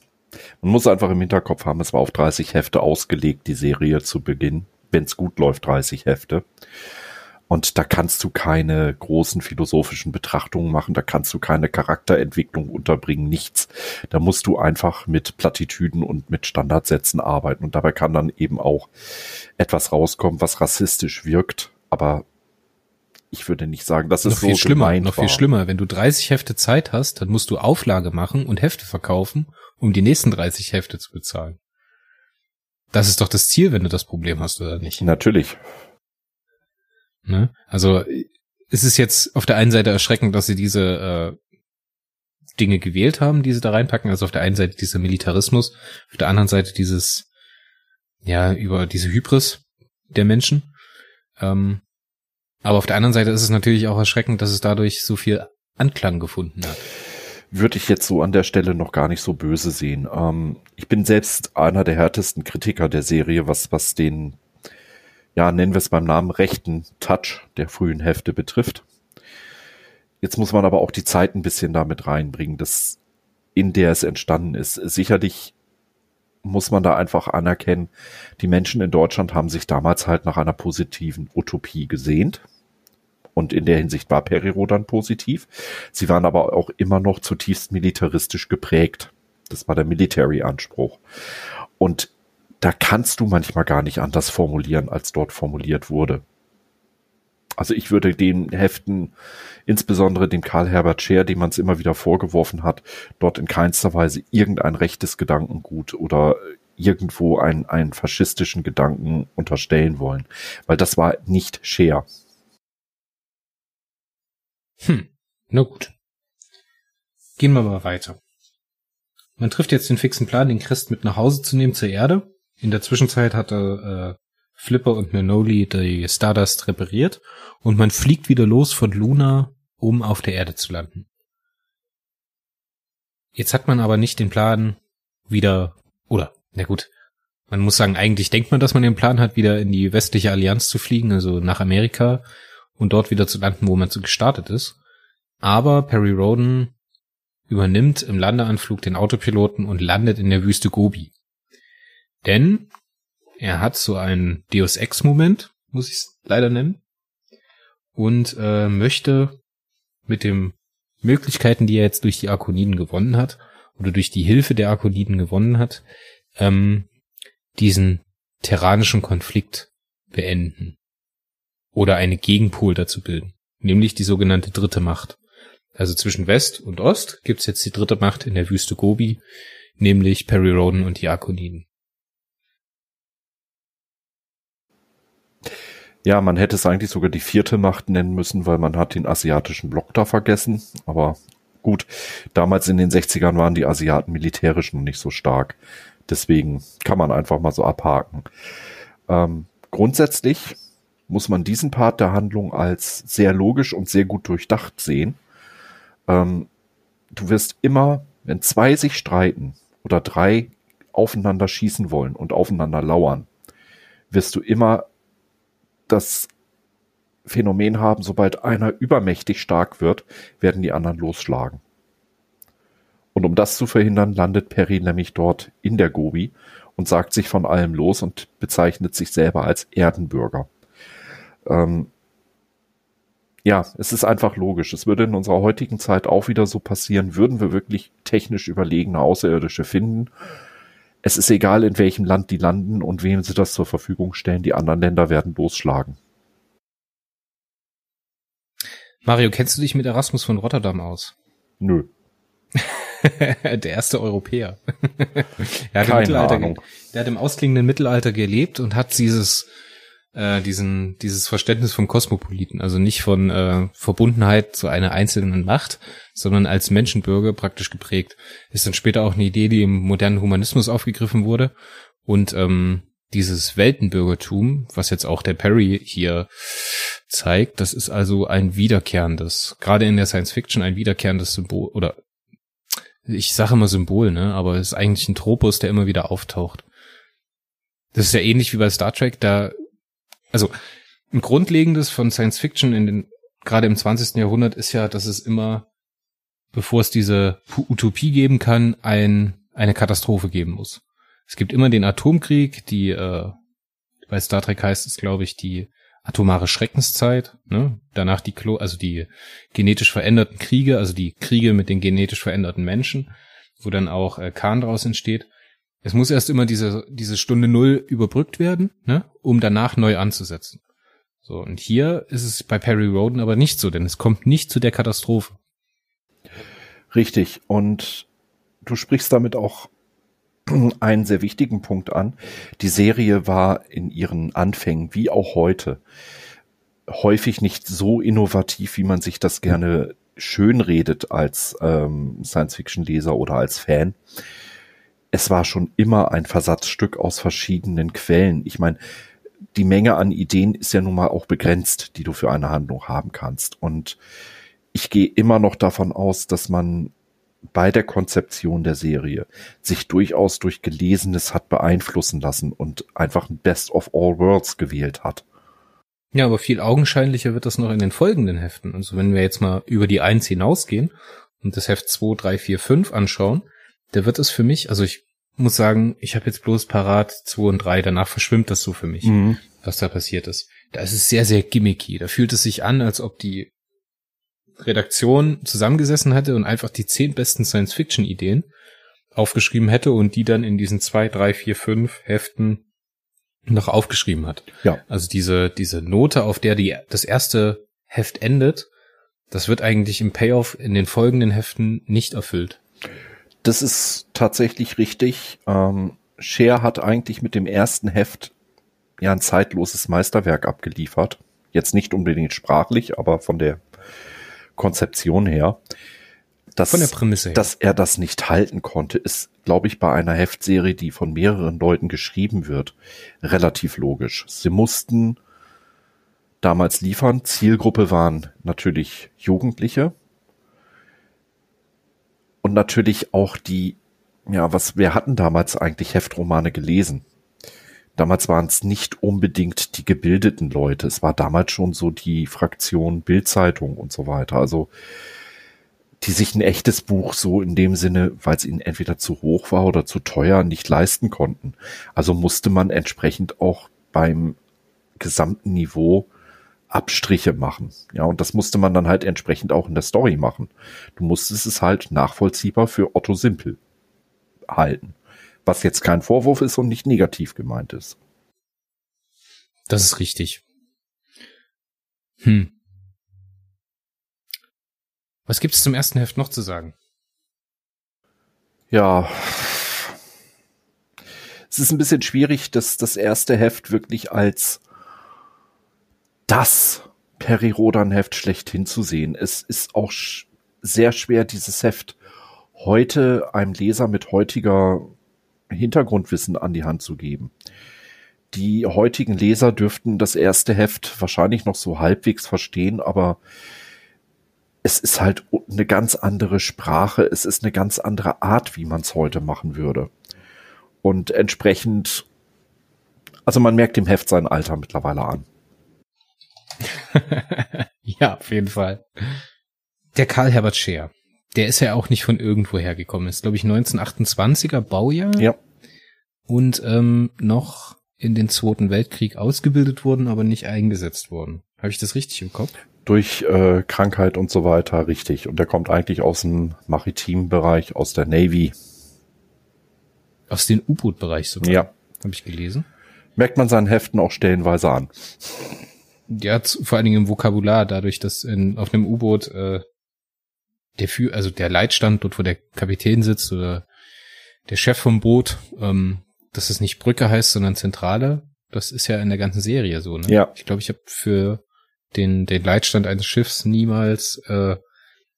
man muss einfach im Hinterkopf haben, es war auf 30 Hefte ausgelegt, die Serie zu Beginn. Wenn es gut läuft, 30 Hefte. Und da kannst du keine großen philosophischen Betrachtungen machen, da kannst du keine Charakterentwicklung unterbringen, nichts. Da musst du einfach mit Plattitüden und mit Standardsätzen arbeiten. Und dabei kann dann eben auch etwas rauskommen, was rassistisch wirkt. Aber ich würde nicht sagen, dass es noch so viel schlimmer, gemeint noch war. viel schlimmer. Wenn du 30 Hefte Zeit hast, dann musst du Auflage machen und Hefte verkaufen, um die nächsten 30 Hefte zu bezahlen. Das ist doch das Ziel, wenn du das Problem hast, oder nicht? Natürlich. Ne? Also es ist jetzt auf der einen Seite erschreckend, dass sie diese äh, Dinge gewählt haben, die sie da reinpacken. Also auf der einen Seite dieser Militarismus, auf der anderen Seite dieses, ja, über diese Hybris der Menschen. Ähm, aber auf der anderen Seite ist es natürlich auch erschreckend, dass es dadurch so viel Anklang gefunden hat. Würde ich jetzt so an der Stelle noch gar nicht so böse sehen. Ähm, ich bin selbst einer der härtesten Kritiker der Serie, was, was den, ja, nennen wir es beim Namen, rechten Touch der frühen Hefte betrifft. Jetzt muss man aber auch die Zeit ein bisschen damit reinbringen, dass in der es entstanden ist. Sicherlich muss man da einfach anerkennen, die Menschen in Deutschland haben sich damals halt nach einer positiven Utopie gesehnt. Und in der Hinsicht war Periro dann positiv. Sie waren aber auch immer noch zutiefst militaristisch geprägt. Das war der Military-Anspruch. Und da kannst du manchmal gar nicht anders formulieren, als dort formuliert wurde. Also ich würde den Heften, insbesondere dem Karl Herbert Scher, dem man es immer wieder vorgeworfen hat, dort in keinster Weise irgendein rechtes Gedankengut oder irgendwo einen, einen faschistischen Gedanken unterstellen wollen. Weil das war nicht Scher. Hm, na gut. Gehen wir mal weiter. Man trifft jetzt den fixen Plan, den Christ mit nach Hause zu nehmen zur Erde. In der Zwischenzeit hatte äh, Flipper und Manoli die Stardust repariert und man fliegt wieder los von Luna, um auf der Erde zu landen. Jetzt hat man aber nicht den Plan, wieder, oder, na gut, man muss sagen, eigentlich denkt man, dass man den Plan hat, wieder in die westliche Allianz zu fliegen, also nach Amerika und dort wieder zu landen, wo man so gestartet ist. Aber Perry Roden übernimmt im Landeanflug den Autopiloten und landet in der Wüste Gobi. Denn er hat so einen Deus Ex-Moment, muss ich es leider nennen, und äh, möchte mit den Möglichkeiten, die er jetzt durch die Arkoniden gewonnen hat, oder durch die Hilfe der Arkoniden gewonnen hat, ähm, diesen terranischen Konflikt beenden. Oder eine Gegenpol dazu bilden. Nämlich die sogenannte dritte Macht. Also zwischen West und Ost gibt's jetzt die dritte Macht in der Wüste Gobi, nämlich Perry Roden und die Arkoniden. Ja, man hätte es eigentlich sogar die vierte Macht nennen müssen, weil man hat den asiatischen Block da vergessen. Aber gut, damals in den 60ern waren die Asiaten militärisch noch nicht so stark. Deswegen kann man einfach mal so abhaken. Ähm, grundsätzlich muss man diesen Part der Handlung als sehr logisch und sehr gut durchdacht sehen. Ähm, du wirst immer, wenn zwei sich streiten oder drei aufeinander schießen wollen und aufeinander lauern, wirst du immer das Phänomen haben, sobald einer übermächtig stark wird, werden die anderen losschlagen. Und um das zu verhindern, landet Perry nämlich dort in der Gobi und sagt sich von allem los und bezeichnet sich selber als Erdenbürger. Ähm, ja, es ist einfach logisch. Es würde in unserer heutigen Zeit auch wieder so passieren, würden wir wirklich technisch überlegene Außerirdische finden. Es ist egal, in welchem Land die landen und wem sie das zur Verfügung stellen. Die anderen Länder werden losschlagen. Mario, kennst du dich mit Erasmus von Rotterdam aus? Nö. der erste Europäer. er hat Keine im Mittelalter, Ahnung. der hat im ausklingenden Mittelalter gelebt und hat dieses äh, diesen dieses Verständnis vom Kosmopoliten, also nicht von äh, Verbundenheit zu einer einzelnen Macht, sondern als Menschenbürger praktisch geprägt. Ist dann später auch eine Idee, die im modernen Humanismus aufgegriffen wurde und ähm, dieses Weltenbürgertum, was jetzt auch der Perry hier zeigt, das ist also ein wiederkehrendes, gerade in der Science Fiction ein wiederkehrendes Symbol oder ich sage immer Symbol, ne, aber es ist eigentlich ein Tropos, der immer wieder auftaucht. Das ist ja ähnlich wie bei Star Trek, da also ein Grundlegendes von Science Fiction in den gerade im 20. Jahrhundert ist ja, dass es immer bevor es diese Utopie geben kann, ein eine Katastrophe geben muss. Es gibt immer den Atomkrieg, die äh, bei Star Trek heißt es, glaube ich, die atomare Schreckenszeit, ne? Danach die Klo also die genetisch veränderten Kriege, also die Kriege mit den genetisch veränderten Menschen, wo dann auch äh, Khan draus entsteht. Es muss erst immer diese diese Stunde null überbrückt werden, ne? Um danach neu anzusetzen. So und hier ist es bei Perry Roden aber nicht so, denn es kommt nicht zu der Katastrophe. Richtig. Und du sprichst damit auch einen sehr wichtigen Punkt an. Die Serie war in ihren Anfängen, wie auch heute, häufig nicht so innovativ, wie man sich das gerne schönredet als ähm, Science-Fiction-Leser oder als Fan. Es war schon immer ein Versatzstück aus verschiedenen Quellen. Ich meine, die Menge an Ideen ist ja nun mal auch begrenzt, die du für eine Handlung haben kannst. Und ich gehe immer noch davon aus, dass man bei der Konzeption der Serie sich durchaus durch Gelesenes hat beeinflussen lassen und einfach ein Best of All Worlds gewählt hat. Ja, aber viel augenscheinlicher wird das noch in den folgenden Heften. Also wenn wir jetzt mal über die Eins hinausgehen und das Heft 2, 3, 4, 5 anschauen, da wird es für mich, also ich muss sagen, ich habe jetzt bloß parat 2 und 3, danach verschwimmt das so für mich, Mhm. was da passiert ist. Da ist es sehr, sehr gimmicky. Da fühlt es sich an, als ob die Redaktion zusammengesessen hätte und einfach die zehn besten Science-Fiction-Ideen aufgeschrieben hätte und die dann in diesen zwei, drei, vier, fünf Heften noch aufgeschrieben hat. Ja. Also diese, diese Note, auf der die, das erste Heft endet, das wird eigentlich im Payoff in den folgenden Heften nicht erfüllt. Das ist tatsächlich richtig. Ähm, Share hat eigentlich mit dem ersten Heft ja ein zeitloses Meisterwerk abgeliefert. Jetzt nicht unbedingt sprachlich, aber von der Konzeption her. Dass, Von der Prämisse her. Dass er das nicht halten konnte, ist, glaube ich, bei einer Heftserie, die von mehreren Leuten geschrieben wird, relativ logisch. Sie mussten damals liefern. Zielgruppe waren natürlich Jugendliche. Und natürlich auch die, ja, was, wir hatten damals eigentlich Heftromane gelesen. Damals waren es nicht unbedingt die gebildeten Leute. Es war damals schon so die Fraktion Bildzeitung und so weiter. Also die sich ein echtes Buch so in dem Sinne, weil es ihnen entweder zu hoch war oder zu teuer, nicht leisten konnten. Also musste man entsprechend auch beim gesamten Niveau Abstriche machen. Ja, und das musste man dann halt entsprechend auch in der Story machen. Du musstest es halt nachvollziehbar für Otto Simpel halten. Was jetzt kein Vorwurf ist und nicht negativ gemeint ist. Das ist richtig. Hm. Was gibt es zum ersten Heft noch zu sagen? Ja. Es ist ein bisschen schwierig, dass das erste Heft wirklich als das Peri-Rodan-Heft schlechthin zu sehen. Es ist auch sch sehr schwer, dieses Heft heute einem Leser mit heutiger Hintergrundwissen an die Hand zu geben. Die heutigen Leser dürften das erste Heft wahrscheinlich noch so halbwegs verstehen, aber es ist halt eine ganz andere Sprache, es ist eine ganz andere Art, wie man es heute machen würde. Und entsprechend, also man merkt dem Heft sein Alter mittlerweile an. ja, auf jeden Fall. Der Karl Herbert Scheer, der ist ja auch nicht von irgendwo hergekommen. Ist, glaube ich, 1928er Baujahr. Ja. Und ähm, noch in den Zweiten Weltkrieg ausgebildet worden, aber nicht eingesetzt worden. Habe ich das richtig im Kopf? Durch äh, Krankheit und so weiter, richtig. Und der kommt eigentlich aus dem maritimen Bereich, aus der Navy. Aus dem U-Boot-Bereich sogar. Ja. Habe ich gelesen. Merkt man seinen Heften auch stellenweise an. Ja, zu, vor allen Dingen im Vokabular, dadurch, dass in, auf einem U-Boot äh, der für, also der Leitstand, dort wo der Kapitän sitzt oder der Chef vom Boot, ähm, dass es nicht Brücke heißt, sondern Zentrale. Das ist ja in der ganzen Serie so. Ne? Ja. Ich glaube, ich habe für den, den Leitstand eines Schiffs niemals äh,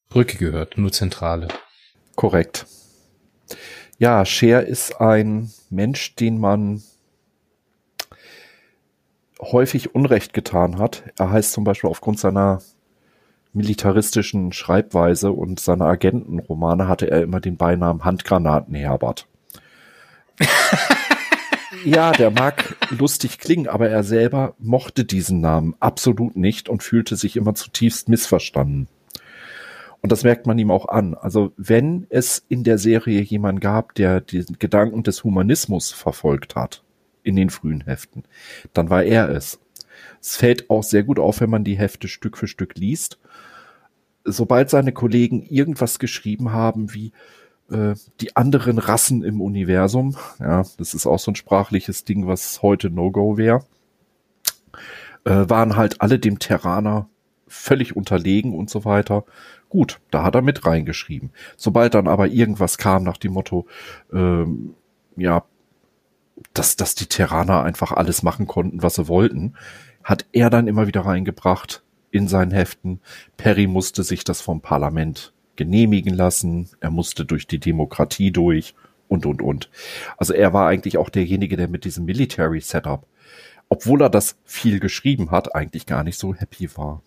Brücke gehört, nur Zentrale. Korrekt. Ja, Cher ist ein Mensch, den man häufig Unrecht getan hat. Er heißt zum Beispiel aufgrund seiner militaristischen Schreibweise und seiner Agentenromane hatte er immer den Beinamen Handgranaten-Herbert. ja, der mag lustig klingen, aber er selber mochte diesen Namen absolut nicht und fühlte sich immer zutiefst missverstanden. Und das merkt man ihm auch an. Also wenn es in der Serie jemand gab, der den Gedanken des Humanismus verfolgt hat, in den frühen Heften, dann war er es. Es fällt auch sehr gut auf, wenn man die Hefte Stück für Stück liest. Sobald seine Kollegen irgendwas geschrieben haben wie äh, die anderen Rassen im Universum, ja, das ist auch so ein sprachliches Ding, was heute No-Go wäre, äh, waren halt alle dem Terraner völlig unterlegen und so weiter. Gut, da hat er mit reingeschrieben. Sobald dann aber irgendwas kam nach dem Motto, ähm, ja, dass, dass die Terraner einfach alles machen konnten, was sie wollten, hat er dann immer wieder reingebracht in seinen Heften. Perry musste sich das vom Parlament genehmigen lassen, er musste durch die Demokratie durch und, und, und. Also er war eigentlich auch derjenige, der mit diesem Military Setup, obwohl er das viel geschrieben hat, eigentlich gar nicht so happy war.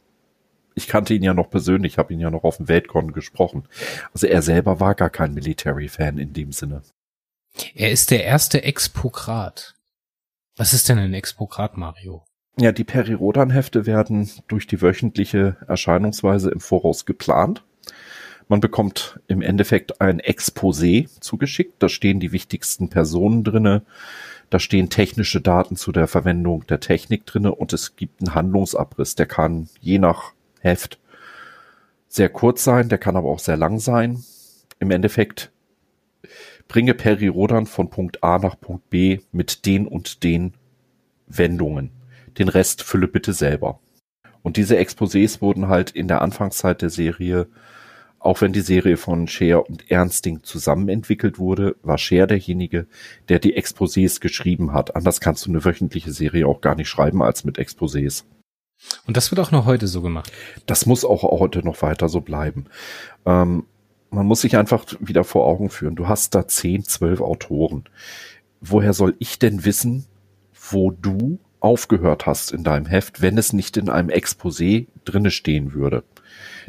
Ich kannte ihn ja noch persönlich, habe ihn ja noch auf dem Weltkon gesprochen. Also er selber war gar kein Military-Fan in dem Sinne. Er ist der erste Expokrat. Was ist denn ein Expokrat, Mario? Ja, die Peri-Rodan-Hefte werden durch die wöchentliche Erscheinungsweise im Voraus geplant. Man bekommt im Endeffekt ein Exposé zugeschickt. Da stehen die wichtigsten Personen drinne. Da stehen technische Daten zu der Verwendung der Technik drinne und es gibt einen Handlungsabriss. Der kann je nach Heft sehr kurz sein, der kann aber auch sehr lang sein. Im Endeffekt bringe Peri Rodan von Punkt A nach Punkt B mit den und den Wendungen. Den Rest fülle bitte selber. Und diese Exposés wurden halt in der Anfangszeit der Serie, auch wenn die Serie von Cher und Ernsting zusammen entwickelt wurde, war Cher derjenige, der die Exposés geschrieben hat. Anders kannst du eine wöchentliche Serie auch gar nicht schreiben als mit Exposés. Und das wird auch noch heute so gemacht. Das muss auch heute noch weiter so bleiben. Ähm, man muss sich einfach wieder vor Augen führen. Du hast da zehn, zwölf Autoren. Woher soll ich denn wissen, wo du aufgehört hast in deinem Heft, wenn es nicht in einem Exposé drinne stehen würde?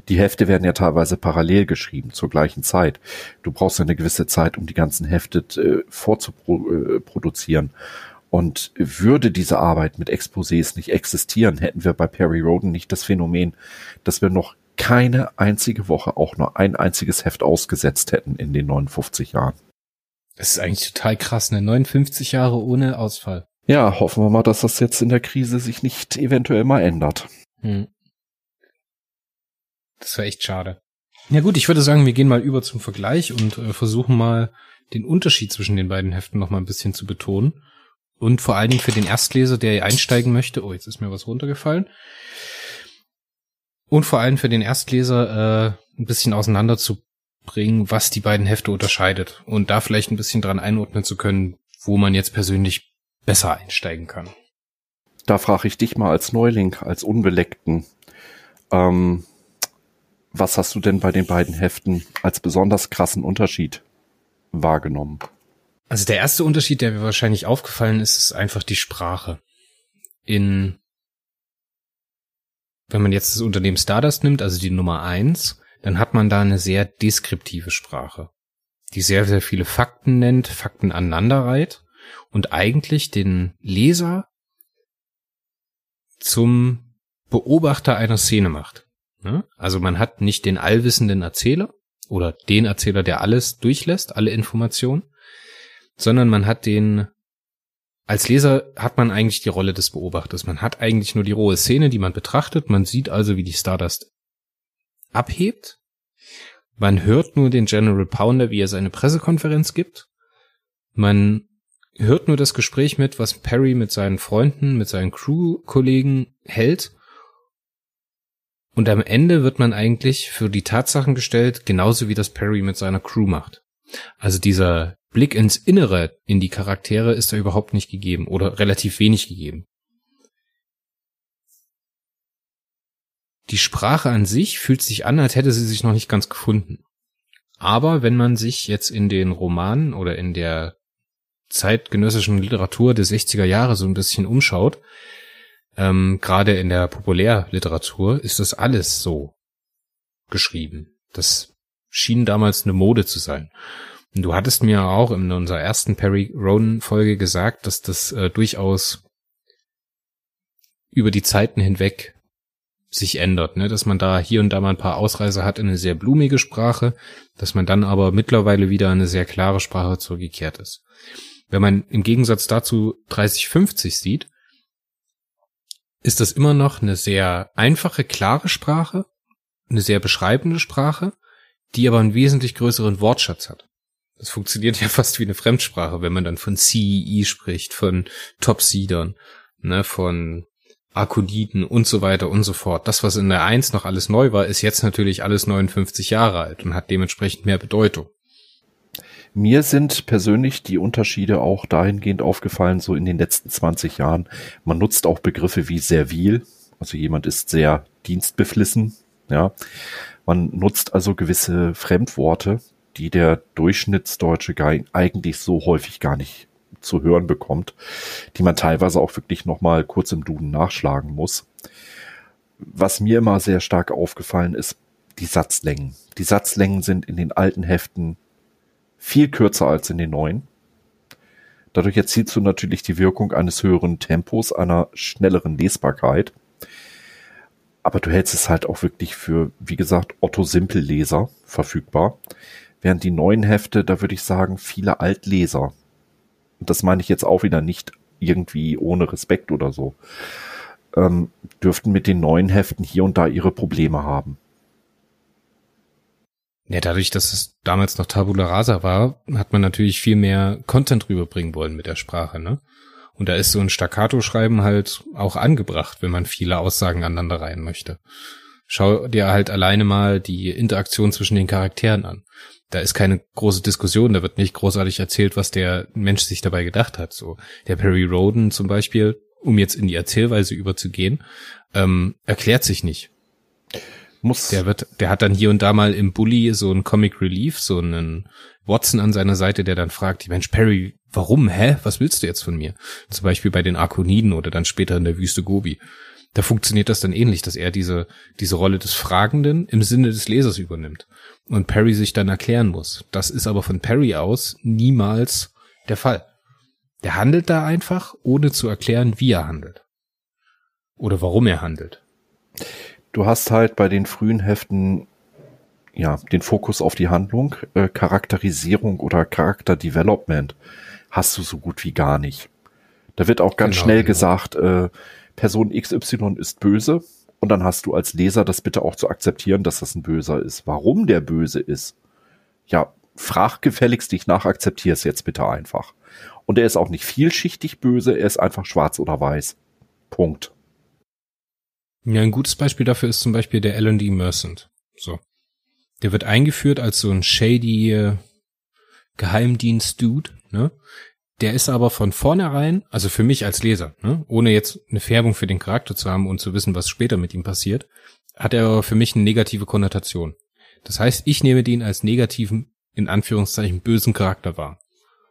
Die Hefte werden ja teilweise parallel geschrieben zur gleichen Zeit. Du brauchst ja eine gewisse Zeit, um die ganzen Hefte äh, vorzuproduzieren. Und würde diese Arbeit mit Exposés nicht existieren, hätten wir bei Perry Roden nicht das Phänomen, dass wir noch keine einzige Woche auch nur ein einziges Heft ausgesetzt hätten in den 59 Jahren. Das ist eigentlich total krass, ne? 59 Jahre ohne Ausfall. Ja, hoffen wir mal, dass das jetzt in der Krise sich nicht eventuell mal ändert. Hm. Das wäre echt schade. Ja gut, ich würde sagen, wir gehen mal über zum Vergleich und äh, versuchen mal den Unterschied zwischen den beiden Heften noch mal ein bisschen zu betonen. Und vor allen Dingen für den Erstleser, der einsteigen möchte, oh, jetzt ist mir was runtergefallen. Und vor allem für den Erstleser äh, ein bisschen auseinanderzubringen, was die beiden Hefte unterscheidet. Und da vielleicht ein bisschen dran einordnen zu können, wo man jetzt persönlich besser einsteigen kann. Da frage ich dich mal als Neuling, als Unbeleckten. Ähm, was hast du denn bei den beiden Heften als besonders krassen Unterschied wahrgenommen? Also der erste Unterschied, der mir wahrscheinlich aufgefallen ist, ist einfach die Sprache. In, wenn man jetzt das Unternehmen Stardust nimmt, also die Nummer eins, dann hat man da eine sehr deskriptive Sprache, die sehr, sehr viele Fakten nennt, Fakten aneinanderreiht und eigentlich den Leser zum Beobachter einer Szene macht. Ne? Also man hat nicht den allwissenden Erzähler oder den Erzähler, der alles durchlässt, alle Informationen, sondern man hat den, als Leser hat man eigentlich die Rolle des Beobachters. Man hat eigentlich nur die rohe Szene, die man betrachtet. Man sieht also, wie die Stardust abhebt. Man hört nur den General Pounder, wie er seine Pressekonferenz gibt. Man hört nur das Gespräch mit, was Perry mit seinen Freunden, mit seinen Crew-Kollegen hält und am Ende wird man eigentlich für die Tatsachen gestellt, genauso wie das Perry mit seiner Crew macht. Also dieser Blick ins Innere, in die Charaktere ist da überhaupt nicht gegeben oder relativ wenig gegeben. Die Sprache an sich fühlt sich an, als hätte sie sich noch nicht ganz gefunden. Aber wenn man sich jetzt in den Romanen oder in der zeitgenössischen Literatur der 60er Jahre so ein bisschen umschaut, ähm, gerade in der Populärliteratur ist das alles so geschrieben. Das schien damals eine Mode zu sein. Du hattest mir auch in unserer ersten Perry Ronan Folge gesagt, dass das äh, durchaus über die Zeiten hinweg sich ändert, ne? dass man da hier und da mal ein paar Ausreißer hat in eine sehr blumige Sprache, dass man dann aber mittlerweile wieder eine sehr klare Sprache zurückgekehrt ist. Wenn man im Gegensatz dazu 3050 sieht, ist das immer noch eine sehr einfache, klare Sprache, eine sehr beschreibende Sprache, die aber einen wesentlich größeren Wortschatz hat. Das funktioniert ja fast wie eine Fremdsprache, wenn man dann von CEE spricht, von Top-Seedern, ne, von Arkoniden und so weiter und so fort. Das, was in der 1 noch alles neu war, ist jetzt natürlich alles 59 Jahre alt und hat dementsprechend mehr Bedeutung. Mir sind persönlich die Unterschiede auch dahingehend aufgefallen, so in den letzten 20 Jahren. Man nutzt auch Begriffe wie servil, also jemand ist sehr dienstbeflissen, ja. Man nutzt also gewisse Fremdworte, die der Durchschnittsdeutsche eigentlich so häufig gar nicht zu hören bekommt, die man teilweise auch wirklich nochmal kurz im Duden nachschlagen muss. Was mir immer sehr stark aufgefallen ist, die Satzlängen. Die Satzlängen sind in den alten Heften viel kürzer als in den neuen. Dadurch erzielst du natürlich die Wirkung eines höheren Tempos, einer schnelleren Lesbarkeit. Aber du hältst es halt auch wirklich für, wie gesagt, Otto Simpelleser verfügbar. Während die neuen Hefte, da würde ich sagen, viele Altleser. Und das meine ich jetzt auch wieder nicht irgendwie ohne Respekt oder so. Ähm, dürften mit den neuen Heften hier und da ihre Probleme haben. Ja, dadurch, dass es damals noch Tabula Rasa war, hat man natürlich viel mehr Content rüberbringen wollen mit der Sprache, ne? Und da ist so ein Staccato-Schreiben halt auch angebracht, wenn man viele Aussagen aneinander reihen möchte. Schau dir halt alleine mal die Interaktion zwischen den Charakteren an. Da ist keine große Diskussion, da wird nicht großartig erzählt, was der Mensch sich dabei gedacht hat. So der Perry Roden zum Beispiel, um jetzt in die Erzählweise überzugehen, ähm, erklärt sich nicht. Muss. Der wird, der hat dann hier und da mal im Bully so ein Comic Relief, so einen Watson an seiner Seite, der dann fragt, Mensch, Perry, warum, hä? Was willst du jetzt von mir? Zum Beispiel bei den Arkoniden oder dann später in der Wüste Gobi. Da funktioniert das dann ähnlich, dass er diese, diese Rolle des Fragenden im Sinne des Lesers übernimmt und Perry sich dann erklären muss. Das ist aber von Perry aus niemals der Fall. Der handelt da einfach, ohne zu erklären, wie er handelt. Oder warum er handelt. du hast halt bei den frühen Heften ja den Fokus auf die Handlung, äh, Charakterisierung oder Charakterdevelopment hast du so gut wie gar nicht. Da wird auch ganz Genau, schnell genau. gesagt, äh, Person XY ist böse und dann hast du als Leser das bitte auch zu akzeptieren, dass das ein Böser ist. Warum der böse ist? Ja, frag gefälligst dich nach, akzeptier es jetzt bitte einfach. Und er ist auch nicht vielschichtig böse, er ist einfach schwarz oder weiß. Punkt. Ja, ein gutes Beispiel dafür ist zum Beispiel der L&D Merchant. So. Der wird eingeführt als so ein shady äh, Geheimdienst-Dude, ne? Der ist aber von vornherein, also für mich als Leser, ne, ohne jetzt eine Färbung für den Charakter zu haben und zu wissen, was später mit ihm passiert, hat er aber für mich eine negative Konnotation. Das heißt, ich nehme den als negativen, in Anführungszeichen, bösen Charakter wahr.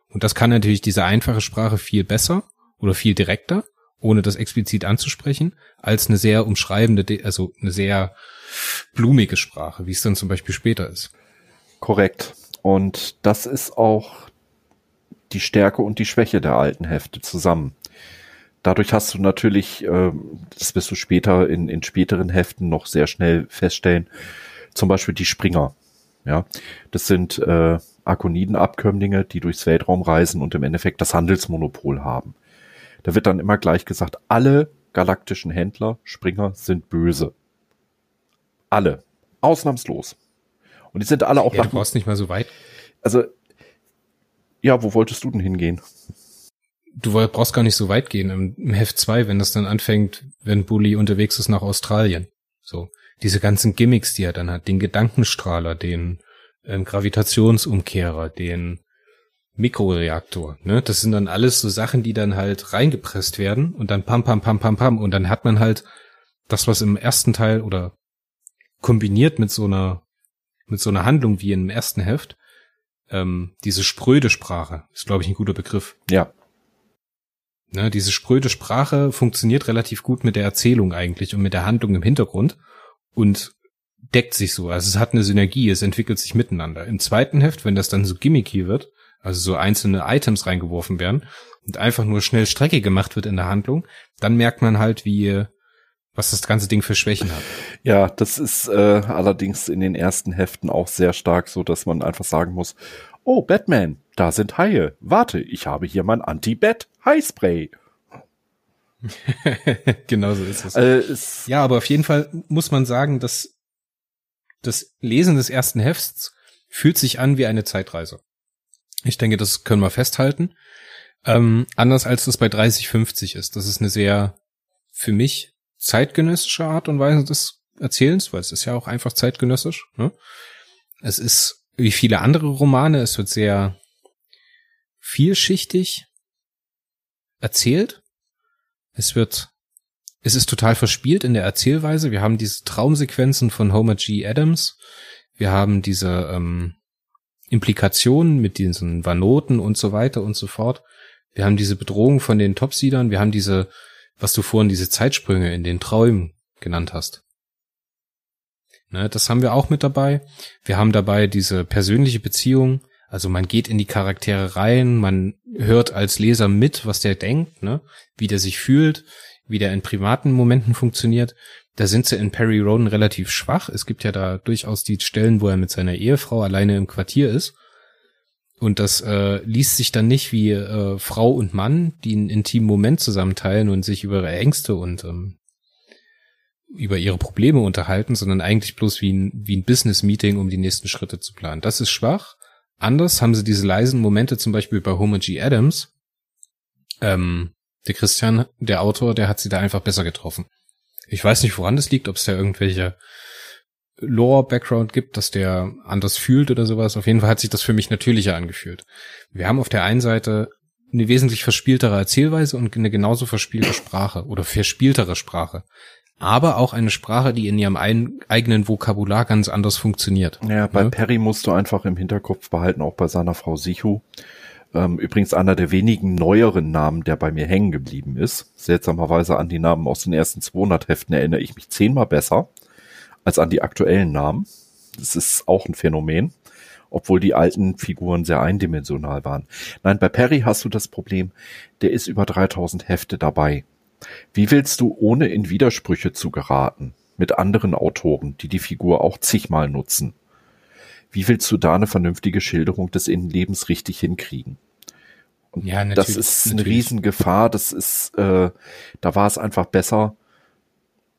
Und das kann natürlich diese einfache Sprache viel besser oder viel direkter, ohne das explizit anzusprechen, als eine sehr umschreibende, De- also eine sehr blumige Sprache, wie es dann zum Beispiel später ist. Korrekt. Und das ist auch die Stärke und die Schwäche der alten Hefte zusammen. Dadurch hast du natürlich, ähm, das wirst du später in, in späteren Heften noch sehr schnell feststellen, zum Beispiel die Springer. Ja, das sind äh, Arkoniden-Abkömmlinge, die durchs Weltraum reisen und im Endeffekt das Handelsmonopol haben. Da wird dann immer gleich gesagt, alle galaktischen Händler, Springer sind böse. Alle. Ausnahmslos. Und die sind alle auch Ja, du nach, brauchst nicht mal so weit. also, ja, wo wolltest du denn hingehen? Du brauchst gar nicht so weit gehen im, im Heft 2, wenn das dann anfängt, wenn Bully unterwegs ist nach Australien. So. Diese ganzen Gimmicks, die er dann hat, den Gedankenstrahler, den ähm, Gravitationsumkehrer, den Mikroreaktor, ne? Das sind dann alles so Sachen, die dann halt reingepresst werden und dann pam, pam, pam, pam, pam und dann hat man halt das, was im ersten Teil oder kombiniert mit so einer, mit so einer Handlung wie im ersten Heft, ähm, diese spröde Sprache, ist glaube ich ein guter Begriff. Ja, Ne, diese spröde Sprache funktioniert relativ gut mit der Erzählung eigentlich und mit der Handlung im Hintergrund und deckt sich so. Also es hat eine Synergie, es entwickelt sich miteinander. Im zweiten Heft, wenn das dann so gimmicky wird, also so einzelne Items reingeworfen werden und einfach nur schnell Strecke gemacht wird in der Handlung, dann merkt man halt, wie was das ganze Ding für Schwächen hat. ja, das ist äh, allerdings in den ersten Heften auch sehr stark so, dass man einfach sagen muss, oh, Batman, da sind Haie. Warte, ich habe hier mein Anti-Bat-Haispray. genau so ist es. Äh, es, Ja, aber auf jeden Fall muss man sagen, dass das Lesen des ersten Hefts fühlt sich an wie eine Zeitreise. Ich denke, das können wir festhalten. Ähm, anders als das bei 3050 ist. Das ist eine sehr, für mich, zeitgenössische Art und Weise des Erzählens, weil es ist ja auch einfach zeitgenössisch. Ne? Es ist wie viele andere Romane, es wird sehr vielschichtig erzählt. Es wird es ist total verspielt in der Erzählweise. Wir haben diese Traumsequenzen von Homer G. Adams. Wir haben diese ähm, Implikationen mit diesen Vanoten und so weiter und so fort. Wir haben diese Bedrohung von den Topseedern. Wir haben diese, was du vorhin diese Zeitsprünge in den Träumen genannt hast. Ne, das haben wir auch mit dabei. Wir haben dabei diese persönliche Beziehung. Also man geht in die Charaktere rein, man hört als Leser mit, was der denkt, ne? wie der sich fühlt, wie der in privaten Momenten funktioniert. Da sind sie in Perry Roden relativ schwach. Es gibt ja da durchaus die Stellen, wo er mit seiner Ehefrau alleine im Quartier ist. Und das äh, liest sich dann nicht wie äh, Frau und Mann, die einen intimen Moment zusammen teilen und sich über ihre Ängste und ähm, über ihre Probleme unterhalten, sondern eigentlich bloß wie ein, wie ein Business-Meeting, um die nächsten Schritte zu planen. Das ist schwach. Anders haben sie diese leisen Momente zum Beispiel bei Homer G. Adams. Ähm, der Christian, der Autor, der hat sie da einfach besser getroffen. Ich weiß nicht, woran das liegt, ob es da irgendwelche Lore-Background gibt, dass der anders fühlt oder sowas. Auf jeden Fall hat sich das für mich natürlicher angefühlt. Wir haben auf der einen Seite eine wesentlich verspieltere Erzählweise und eine genauso verspielte Sprache oder verspieltere Sprache. Aber auch eine Sprache, die in ihrem ein, eigenen Vokabular ganz anders funktioniert. ja, bei Ne? Perry musst du einfach im Hinterkopf behalten, auch bei seiner Frau Sichu. Ähm, übrigens einer der wenigen neueren Namen, der bei mir hängen geblieben ist. Seltsamerweise an die Namen aus den ersten 200 Heften erinnere ich mich zehnmal besser als an die aktuellen Namen. Das ist auch ein Phänomen, obwohl die alten Figuren sehr eindimensional waren. Nein, bei Perry hast du das Problem, der ist über 3000 Hefte dabei. Wie willst du, ohne in Widersprüche zu geraten, mit anderen Autoren, die die Figur auch zigmal nutzen. Wie willst du da eine vernünftige Schilderung des Innenlebens richtig hinkriegen? Und Ja, das ist eine natürlich. Riesengefahr. Das ist, äh, da war es einfach besser,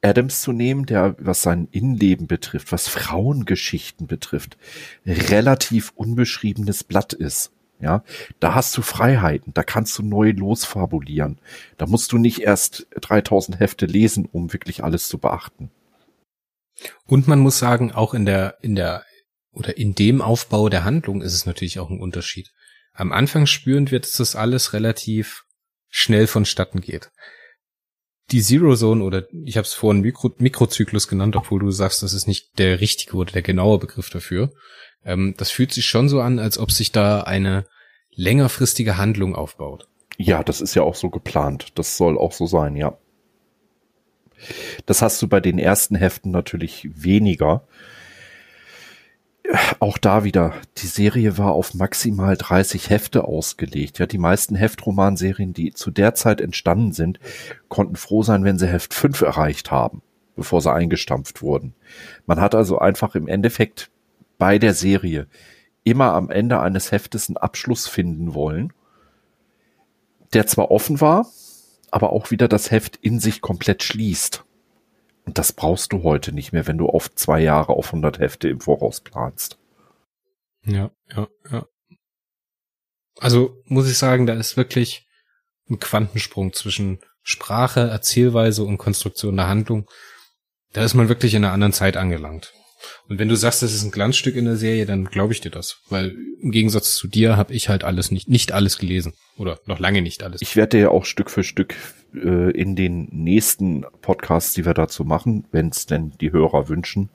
Adams zu nehmen, der, was sein Innenleben betrifft, was Frauengeschichten betrifft, relativ unbeschriebenes Blatt ist. Ja, da hast du Freiheiten, da kannst du neu losfabulieren. Da musst du nicht erst 3000 Hefte lesen, um wirklich alles zu beachten. Und man muss sagen, auch in der, in der, oder in dem Aufbau der Handlung ist es natürlich auch ein Unterschied. Am Anfang spüren wir, dass das alles relativ schnell vonstatten geht. Die Zero Zone oder ich habe es vorhin Mikro, Mikrozyklus genannt, obwohl du sagst, das ist nicht der richtige oder der genaue Begriff dafür. Ähm, das fühlt sich schon so an, als ob sich da eine längerfristige Handlung aufbaut. Ja, das ist ja auch so geplant. Das soll auch so sein, ja. Das hast du bei den ersten Heften natürlich weniger. Auch da wieder, die Serie war auf maximal 30 Hefte ausgelegt. Ja, die meisten Heftromanserien, die zu der Zeit entstanden sind, konnten froh sein, wenn sie Heft 5 erreicht haben, bevor sie eingestampft wurden. Man hat also einfach im Endeffekt bei der Serie immer am Ende eines Heftes einen Abschluss finden wollen, der zwar offen war, aber auch wieder das Heft in sich komplett schließt. Und das brauchst du heute nicht mehr, wenn du auf zwei Jahre auf 100 Hefte im Voraus planst. Ja, ja, ja. Also muss ich sagen, da ist wirklich ein Quantensprung zwischen Sprache, Erzählweise und Konstruktion der Handlung. Da ist man wirklich in einer anderen Zeit angelangt. Und wenn du sagst, das ist ein Glanzstück in der Serie, dann glaube ich dir das. Weil im Gegensatz zu dir habe ich halt alles nicht, nicht alles gelesen. Oder noch lange nicht alles. Ich werde dir ja auch Stück für Stück äh, in den nächsten Podcasts, die wir dazu machen, wenn es denn die Hörer wünschen,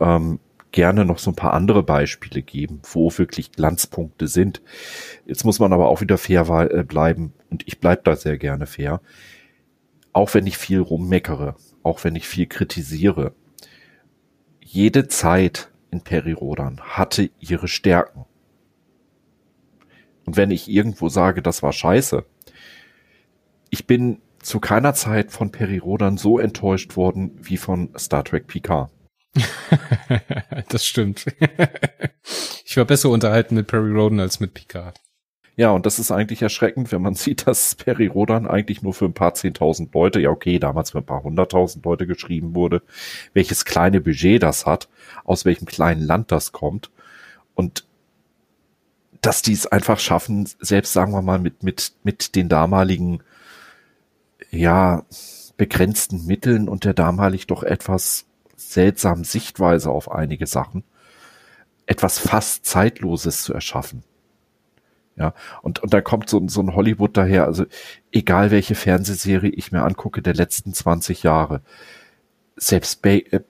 ähm, gerne noch so ein paar andere Beispiele geben, wo wirklich Glanzpunkte sind. Jetzt muss man aber auch wieder fair äh, bleiben und ich bleib da sehr gerne fair. Auch wenn ich viel rummeckere, auch wenn ich viel kritisiere. Jede Zeit in Perirodan hatte ihre Stärken. Und wenn ich irgendwo sage, das war scheiße, ich bin zu keiner Zeit von Perirodan so enttäuscht worden wie von Star Trek Picard. das stimmt. ich war besser unterhalten mit Perry Roden als mit Picard. Ja, und das ist eigentlich erschreckend, wenn man sieht, dass Perirodan eigentlich nur für ein paar zehntausend Leute, ja okay, damals für ein paar hunderttausend Leute geschrieben wurde, welches kleine Budget das hat, aus welchem kleinen Land das kommt und dass die es einfach schaffen, selbst sagen wir mal mit, mit, mit den damaligen, ja, begrenzten Mitteln und der damalig doch etwas seltsamen Sichtweise auf einige Sachen, etwas fast Zeitloses zu erschaffen. Ja, und, und da kommt so, so ein Hollywood daher, also egal welche Fernsehserie ich mir angucke der letzten 20 Jahre, selbst, ba äh,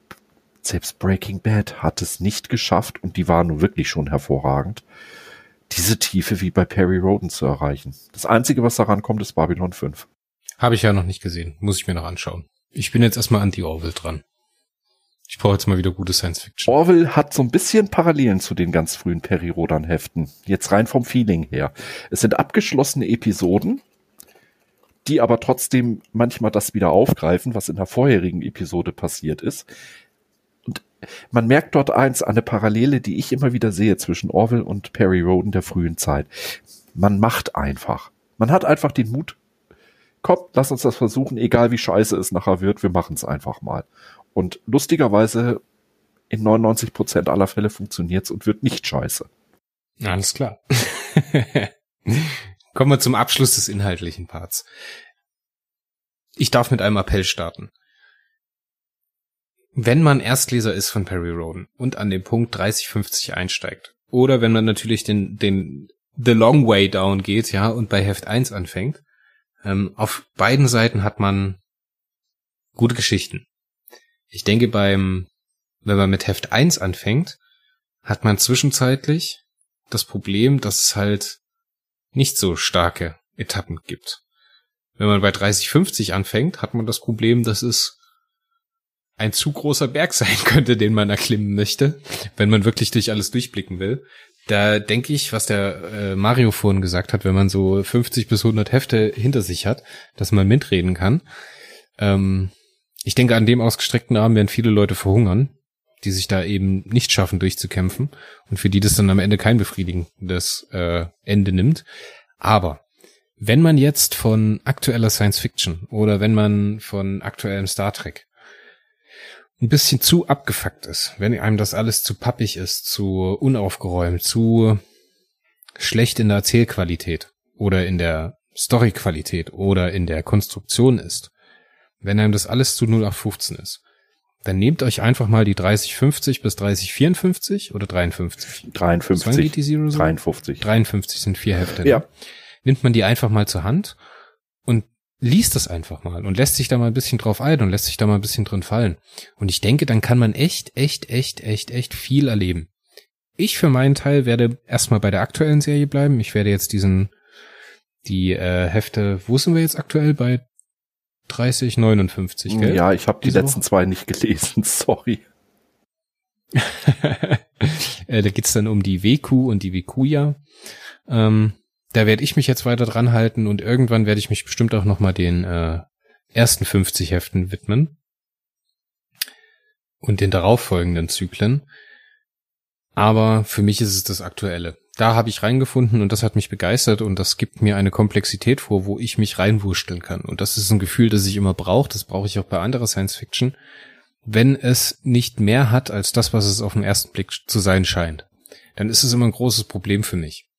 selbst Breaking Bad hat es nicht geschafft, und die war nun wirklich schon hervorragend, diese Tiefe wie bei Perry Roden zu erreichen. Das Einzige, was daran kommt, ist Babylon 5. Habe ich ja noch nicht gesehen. Muss ich mir noch anschauen. Ich bin jetzt erstmal an die Orville dran. Ich brauche jetzt mal wieder gute Science Fiction. Orwell hat so ein bisschen Parallelen zu den ganz frühen Perry Rodan Heften. Jetzt rein vom Feeling her. Es sind abgeschlossene Episoden, die aber trotzdem manchmal das wieder aufgreifen, was in der vorherigen Episode passiert ist. Und man merkt dort eins, eine Parallele, die ich immer wieder sehe zwischen Orwell und Perry Roden der frühen Zeit. Man macht einfach. Man hat einfach den Mut, komm, lass uns das versuchen, egal wie scheiße es nachher wird, wir machen es einfach mal. Und lustigerweise in 99 Prozent aller Fälle funktioniert's und wird nicht scheiße. Alles klar. Kommen wir zum Abschluss des inhaltlichen Parts. Ich darf mit einem Appell starten. Wenn man Erstleser ist von Perry Roden und an den Punkt 3050 einsteigt, oder wenn man natürlich den, den The Long Way Down geht, ja, und bei Heft 1 anfängt, ähm, auf beiden Seiten hat man gute Geschichten. Ich denke beim, wenn man mit Heft 1 anfängt, hat man zwischenzeitlich das Problem, dass es halt nicht so starke Etappen gibt. Wenn man bei 3050 anfängt, hat man das Problem, dass es ein zu großer Berg sein könnte, den man erklimmen möchte, wenn man wirklich durch alles durchblicken will. Da denke ich, was der äh, Mario vorhin gesagt hat, wenn man so 50 bis 100 Hefte hinter sich hat, dass man mitreden kann. Ähm, ich denke, an dem ausgestreckten Arm werden viele Leute verhungern, die sich da eben nicht schaffen, durchzukämpfen und für die das dann am Ende kein befriedigendes äh, Ende nimmt. Aber wenn man jetzt von aktueller Science Fiction oder wenn man von aktuellem Star Trek ein bisschen zu abgefuckt ist, wenn einem das alles zu pappig ist, zu unaufgeräumt, zu schlecht in der Erzählqualität oder in der Storyqualität oder in der Konstruktion ist, wenn einem das alles zu 0815 ist, dann nehmt euch einfach mal die 3050 bis 3054 oder 53. 53. Wann geht die Zero so? 53. 53 sind vier Hefte. ne? Ja. Nimmt man die einfach mal zur Hand und liest das einfach mal und lässt sich da mal ein bisschen drauf ein und lässt sich da mal ein bisschen drin fallen. Und ich denke, dann kann man echt, echt, echt, echt, echt viel erleben. Ich für meinen Teil werde erstmal bei der aktuellen Serie bleiben. Ich werde jetzt diesen, die äh, Hefte, wo sind wir jetzt aktuell? Bei 30, 59, gell? Ja, ich habe die letzten zwei nicht gelesen, sorry. äh, da geht's dann um die WQ und die WQja. Ähm, da werde ich mich jetzt weiter dran halten und irgendwann werde ich mich bestimmt auch noch mal den äh, ersten 50 Heften widmen und den darauffolgenden Zyklen. Aber für mich ist es das Aktuelle. Da habe ich reingefunden und das hat mich begeistert und das gibt mir eine Komplexität vor, wo ich mich reinwurschteln kann. Und das ist ein Gefühl, das ich immer brauche. Das brauche ich auch bei anderer Science Fiction. Wenn es nicht mehr hat als das, was es auf den ersten Blick zu sein scheint, dann ist es immer ein großes Problem für mich.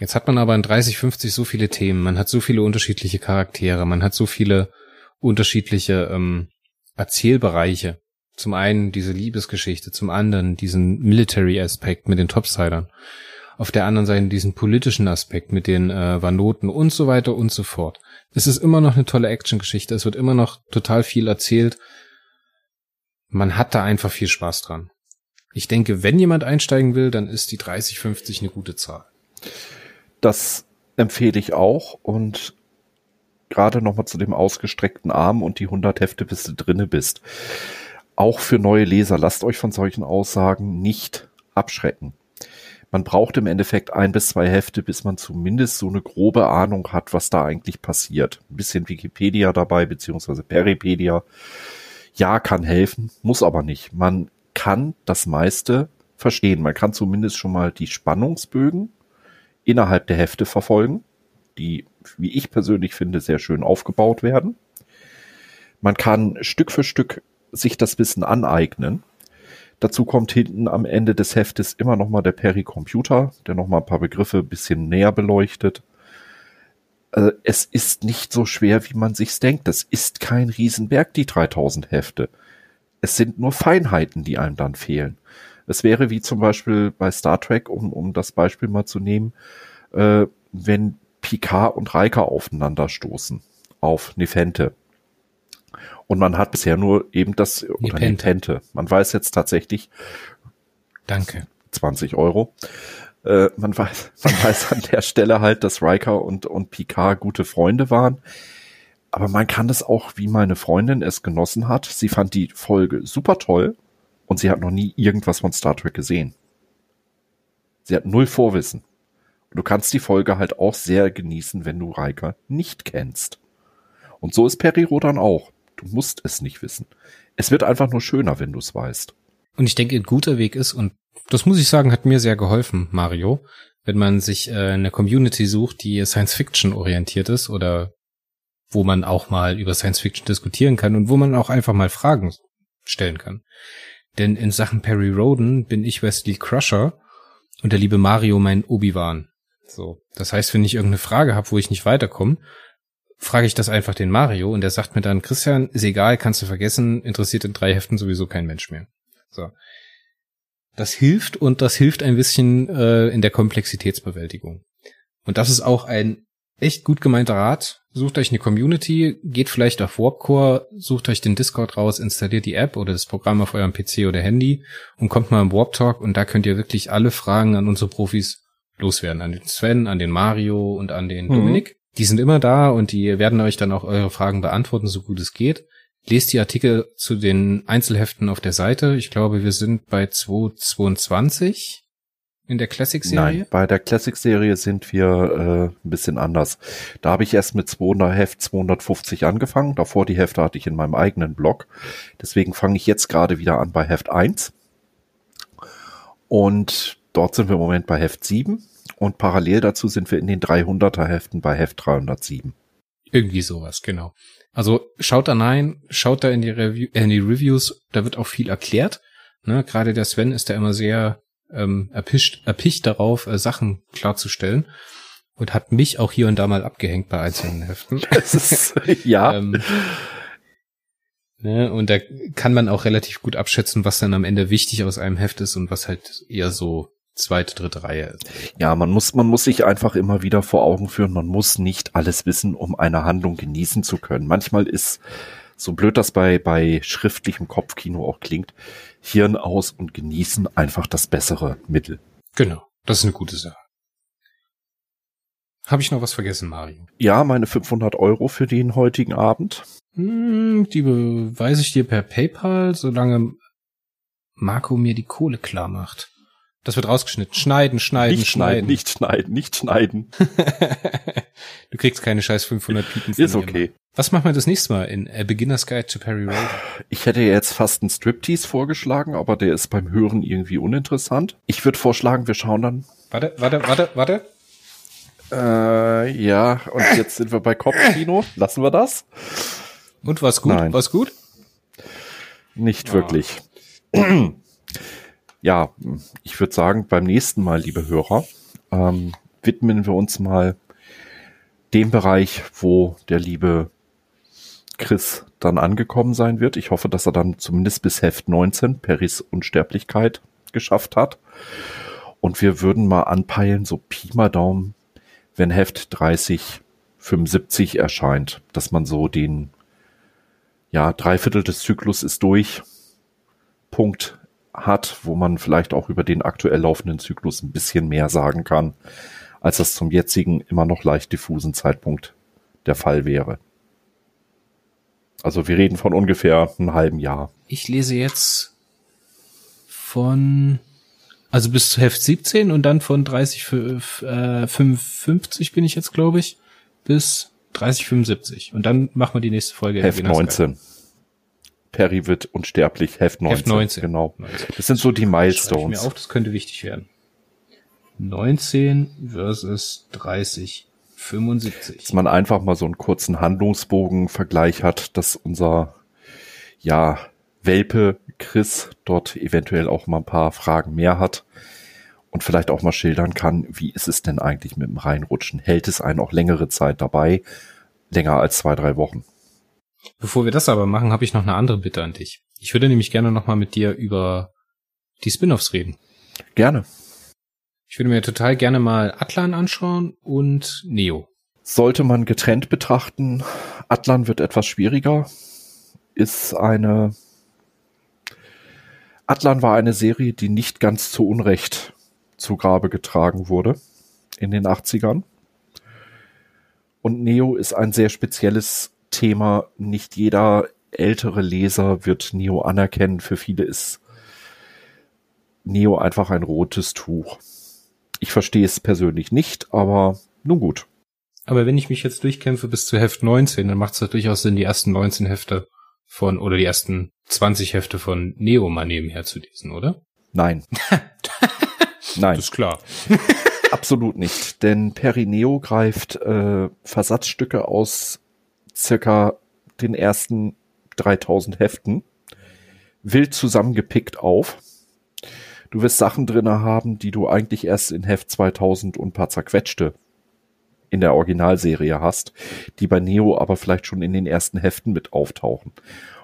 Jetzt hat man aber in 30, 50 so viele Themen, man hat so viele unterschiedliche Charaktere, man hat so viele unterschiedliche ähm, Erzählbereiche. Zum einen diese Liebesgeschichte, zum anderen diesen Military-Aspekt mit den Topsidern. Auf der anderen Seite diesen politischen Aspekt mit den äh, Vanoten und so weiter und so fort. Es ist immer noch eine tolle Actiongeschichte, es wird immer noch total viel erzählt. Man hat da einfach viel Spaß dran. Ich denke, wenn jemand einsteigen will, dann ist die 30, 50 eine gute Zahl. Das empfehle ich auch und gerade nochmal zu dem ausgestreckten Arm und die 100 Hefte, bis du drinne bist. Auch für neue Leser, lasst euch von solchen Aussagen nicht abschrecken. Man braucht im Endeffekt ein bis zwei Hefte, bis man zumindest so eine grobe Ahnung hat, was da eigentlich passiert. Ein bisschen Wikipedia dabei, beziehungsweise Peripedia. Ja, kann helfen, muss aber nicht. Man kann das meiste verstehen. Man kann zumindest schon mal die Spannungsbögen innerhalb der Hefte verfolgen, die, wie ich persönlich finde, sehr schön aufgebaut werden. Man kann Stück für Stück sich das Wissen aneignen. Dazu kommt hinten am Ende des Heftes immer noch mal der Pericomputer, der noch mal ein paar Begriffe ein bisschen näher beleuchtet. Äh, Es ist nicht so schwer, wie man sich's denkt. Das ist kein Riesenberg, die 3000 Hefte. Es sind nur Feinheiten, die einem dann fehlen. Es wäre wie zum Beispiel bei Star Trek, um, um das Beispiel mal zu nehmen, äh, wenn Picard und Riker aufeinander stoßen auf Nefente. Und man hat bisher nur eben das, oder Nepente. Nepente. Man weiß jetzt tatsächlich Danke. 20 Euro. Äh, man weiß, man weiß an der Stelle halt, dass Riker und, und Picard gute Freunde waren. Aber man kann es auch, wie meine Freundin es genossen hat. Sie fand die Folge super toll und sie hat noch nie irgendwas von Star Trek gesehen. Sie hat null Vorwissen. Und du kannst die Folge halt auch sehr genießen, wenn du Riker nicht kennst. Und so ist Periro dann auch. Du musst es nicht wissen. Es wird einfach nur schöner, wenn du es weißt. Und ich denke, ein guter Weg ist, und das muss ich sagen, hat mir sehr geholfen, Mario, wenn man sich äh, eine Community sucht, die Science Fiction orientiert ist oder wo man auch mal über Science Fiction diskutieren kann und wo man auch einfach mal Fragen stellen kann. Denn in Sachen Perry Roden bin ich Wesley Crusher und der liebe Mario mein Obi-Wan. So. Das heißt, wenn ich irgendeine Frage habe, wo ich nicht weiterkomme, frage ich das einfach den Mario und der sagt mir dann, Christian, ist egal, kannst du vergessen, interessiert in drei Heften sowieso kein Mensch mehr. So. Das hilft und das hilft ein bisschen äh, in der Komplexitätsbewältigung. Und das ist auch ein echt gut gemeinter Rat. Sucht euch eine Community, geht vielleicht auf Warpcore, sucht euch den Discord raus, installiert die App oder das Programm auf eurem PC oder Handy und kommt mal im Warp Talk und da könnt ihr wirklich alle Fragen an unsere Profis loswerden. An den Sven, an den Mario und an den Mhm. Dominik. Die sind immer da und die werden euch dann auch eure Fragen beantworten, so gut es geht. Lest die Artikel zu den Einzelheften auf der Seite. Ich glaube, wir sind bei 222, in der Classic-Serie? Bei der Classic-Serie sind wir äh, ein bisschen anders. Da habe ich erst mit 200 Heft 250 angefangen. Davor die Hefte hatte ich in meinem eigenen Blog. Deswegen fange ich jetzt gerade wieder an bei Heft 1. Und dort sind wir im Moment bei Heft 7. Und parallel dazu sind wir in den 300er Heften bei Heft 307. Irgendwie sowas, genau. Also schaut da rein, schaut da in die, Review, äh, in die Reviews, da wird auch viel erklärt. Ne? Gerade der Sven ist da immer sehr ähm, erpischt, erpicht darauf, äh, Sachen klarzustellen. Und hat mich auch hier und da mal abgehängt bei einzelnen Heften. Ist, ja. ähm, ne? Und da kann man auch relativ gut abschätzen, was dann am Ende wichtig aus einem Heft ist und was halt eher so zweite, dritte Reihe ist. Ja, man muss, man muss sich einfach immer wieder vor Augen führen, man muss nicht alles wissen, um eine Handlung genießen zu können. Manchmal ist, so blöd das bei, bei schriftlichem Kopfkino auch klingt, Hirn aus und genießen einfach das bessere Mittel. Genau, das ist eine gute Sache. Habe ich noch was vergessen, Mario? Ja, meine 500 Euro für den heutigen Abend. Hm, die beweise ich dir per PayPal, solange Marco mir die Kohle klar macht. Das wird rausgeschnitten. Schneiden, schneiden, nicht schneiden. Nicht schneiden, nicht schneiden. du kriegst keine scheiß 500 Piepen von Ist okay. Was machen wir das nächste Mal in A Beginner's Guide to Perry Road? Ich hätte jetzt fast einen Striptease vorgeschlagen, aber der ist beim Hören irgendwie uninteressant. Ich würde vorschlagen, wir schauen dann. Warte, warte, warte, warte. Äh, ja, und jetzt sind wir bei Kopfkino. Lassen wir das? Und was gut? Nein. Was gut? Nicht oh. wirklich. Ja, ich würde sagen, beim nächsten Mal, liebe Hörer, ähm, widmen wir uns mal dem Bereich, wo der liebe Chris dann angekommen sein wird. Ich hoffe, dass er dann zumindest bis Heft 19 Peris Unsterblichkeit geschafft hat. Und wir würden mal anpeilen, so Pi mal Daumen, wenn Heft 30, 75 erscheint, dass man so den, ja, Dreiviertel des Zyklus ist durch, Punkt hat, wo man vielleicht auch über den aktuell laufenden Zyklus ein bisschen mehr sagen kann, als das zum jetzigen immer noch leicht diffusen Zeitpunkt der Fall wäre. Also wir reden von ungefähr einem halben Jahr. Ich lese jetzt von also bis zu Heft 17 und dann von 30 äh, 55 bin ich jetzt, glaube ich, bis 30 75 und dann machen wir die nächste Folge. Heft 19. Perry wird unsterblich, Heft 19. Heft 19. Genau. 19. Das sind so die Milestones. Ich mir auf, das könnte wichtig werden. 19 versus 30 75. Dass man einfach mal so einen kurzen Handlungsbogen-Vergleich hat, dass unser, ja, Welpe Chris dort eventuell auch mal ein paar Fragen mehr hat und vielleicht auch mal schildern kann, wie ist es denn eigentlich mit dem Reinrutschen? Hält es einen auch längere Zeit dabei? Länger als zwei, drei Wochen. Bevor wir das aber machen, habe ich noch eine andere Bitte an dich. Ich würde nämlich gerne noch mal mit dir über die Spin-offs reden. Gerne. Ich würde mir total gerne mal Atlan anschauen und Neo. Sollte man getrennt betrachten, Atlan wird etwas schwieriger, ist eine Atlan war eine Serie, die nicht ganz zu Unrecht zu Grabe getragen wurde in den 80ern. Und Neo ist ein sehr spezielles Thema. Nicht jeder ältere Leser wird Neo anerkennen. Für viele ist Neo einfach ein rotes Tuch. Ich verstehe es persönlich nicht, aber nun gut. Aber wenn ich mich jetzt durchkämpfe bis zu Heft 19, dann macht es durchaus Sinn, die ersten 19 Hefte von, oder die ersten 20 Hefte von Neo mal nebenher zu lesen, oder? Nein. Nein. Das ist klar. Absolut nicht, denn Perineo greift äh, Versatzstücke aus circa den ersten 3000 Heften wild zusammengepickt auf. Du wirst Sachen drinne haben, die du eigentlich erst in Heft 2000 und paar zerquetschte in der Originalserie hast, die bei Neo aber vielleicht schon in den ersten Heften mit auftauchen.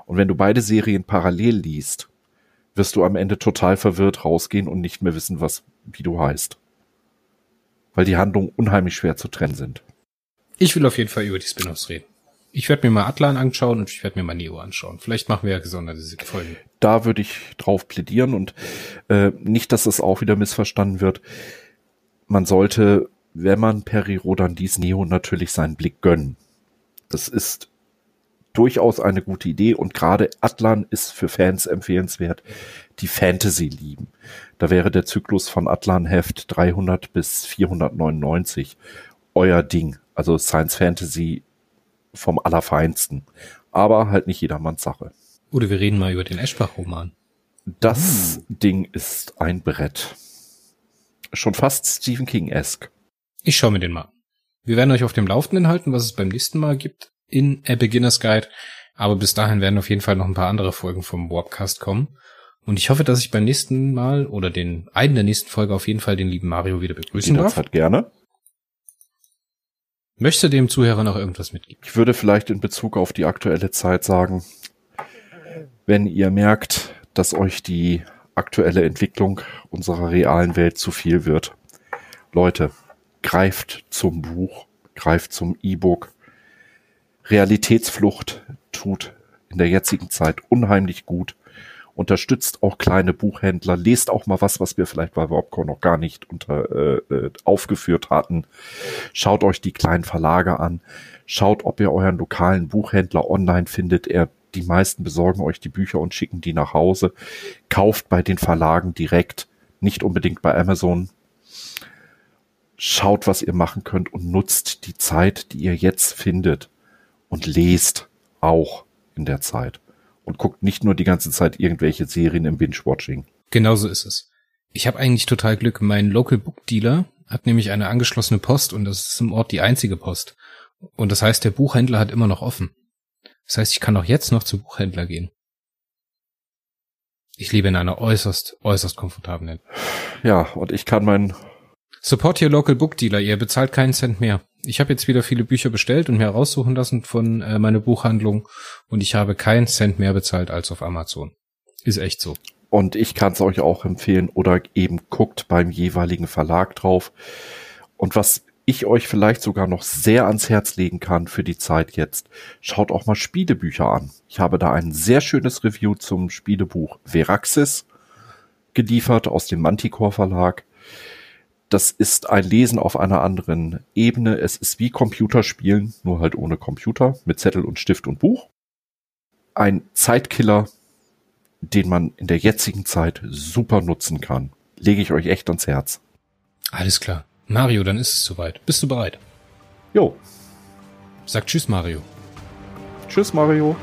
Und wenn du beide Serien parallel liest, wirst du am Ende total verwirrt rausgehen und nicht mehr wissen, was, wie du heißt. Weil die Handlungen unheimlich schwer zu trennen sind. Ich will auf jeden Fall über die Spin-offs reden. Ich werde mir mal Atlan anschauen und ich werde mir mal Neo anschauen. Vielleicht machen wir ja gesonderte Folgen. Da würde ich drauf plädieren und äh, nicht, dass es auch wieder missverstanden wird. Man sollte wenn man Peri Rodan dies Neo natürlich seinen Blick gönnen. Das ist durchaus eine gute Idee und gerade Atlan ist für Fans empfehlenswert, die Fantasy lieben. Da wäre der Zyklus von Atlan Heft 300 bis 499 euer Ding. Also Science Fantasy vom Allerfeinsten. Aber halt nicht jedermanns Sache. Oder wir reden mal über den Eschbach-Roman. Das Ding ist ein Brett. Schon fast Stephen King-esque. Ich schaue mir den mal. Wir werden euch auf dem Laufenden halten, was es beim nächsten Mal gibt in A Beginner's Guide. Aber bis dahin werden auf jeden Fall noch ein paar andere Folgen vom Warpcast kommen. Und ich hoffe, dass ich beim nächsten Mal oder den einen der nächsten Folge auf jeden Fall den lieben Mario wieder begrüßen darf. Jederzeit gerne. Möchte dem Zuhörer noch irgendwas mitgeben? Ich würde vielleicht in Bezug auf die aktuelle Zeit sagen, wenn ihr merkt, dass euch die aktuelle Entwicklung unserer realen Welt zu viel wird, Leute, greift zum Buch, greift zum E-Book. Realitätsflucht tut in der jetzigen Zeit unheimlich gut. Unterstützt auch kleine Buchhändler, lest auch mal was, was wir vielleicht bei Warpcore noch gar nicht unter, äh, äh, aufgeführt hatten. Schaut euch die kleinen Verlage an. Schaut, ob ihr euren lokalen Buchhändler online findet. Er, die meisten besorgen euch die Bücher und schicken die nach Hause. Kauft bei den Verlagen direkt, nicht unbedingt bei Amazon. Schaut, was ihr machen könnt und nutzt die Zeit, die ihr jetzt findet. Und lest auch in der Zeit. Und guckt nicht nur die ganze Zeit irgendwelche Serien im Binge-Watching. Genauso ist es. Ich habe eigentlich total Glück. Mein Local Book Dealer hat nämlich eine angeschlossene Post und das ist im Ort die einzige Post. Und das heißt, der Buchhändler hat immer noch offen. Das heißt, ich kann auch jetzt noch zum Buchhändler gehen. Ich lebe in einer äußerst, äußerst komfortablen. Ja, und ich kann mein Support your local book dealer, ihr bezahlt keinen Cent mehr. Ich habe jetzt wieder viele Bücher bestellt und mir raussuchen lassen von äh, meiner Buchhandlung und ich habe keinen Cent mehr bezahlt als auf Amazon. Ist echt so. Und ich kann es euch auch empfehlen oder eben guckt beim jeweiligen Verlag drauf. Und was ich euch vielleicht sogar noch sehr ans Herz legen kann für die Zeit jetzt, schaut auch mal Spielebücher an. Ich habe da ein sehr schönes Review zum Spielebuch Veraxis geliefert aus dem Manticore Verlag. Das ist ein Lesen auf einer anderen Ebene. Es ist wie Computerspielen, nur halt ohne Computer, mit Zettel und Stift und Buch. Ein Zeitkiller, den man in der jetzigen Zeit super nutzen kann. Lege ich euch echt ans Herz. Alles klar. Mario, dann ist es soweit. Bist du bereit? Jo, Sag Tschüss, Mario. tschüss Mario.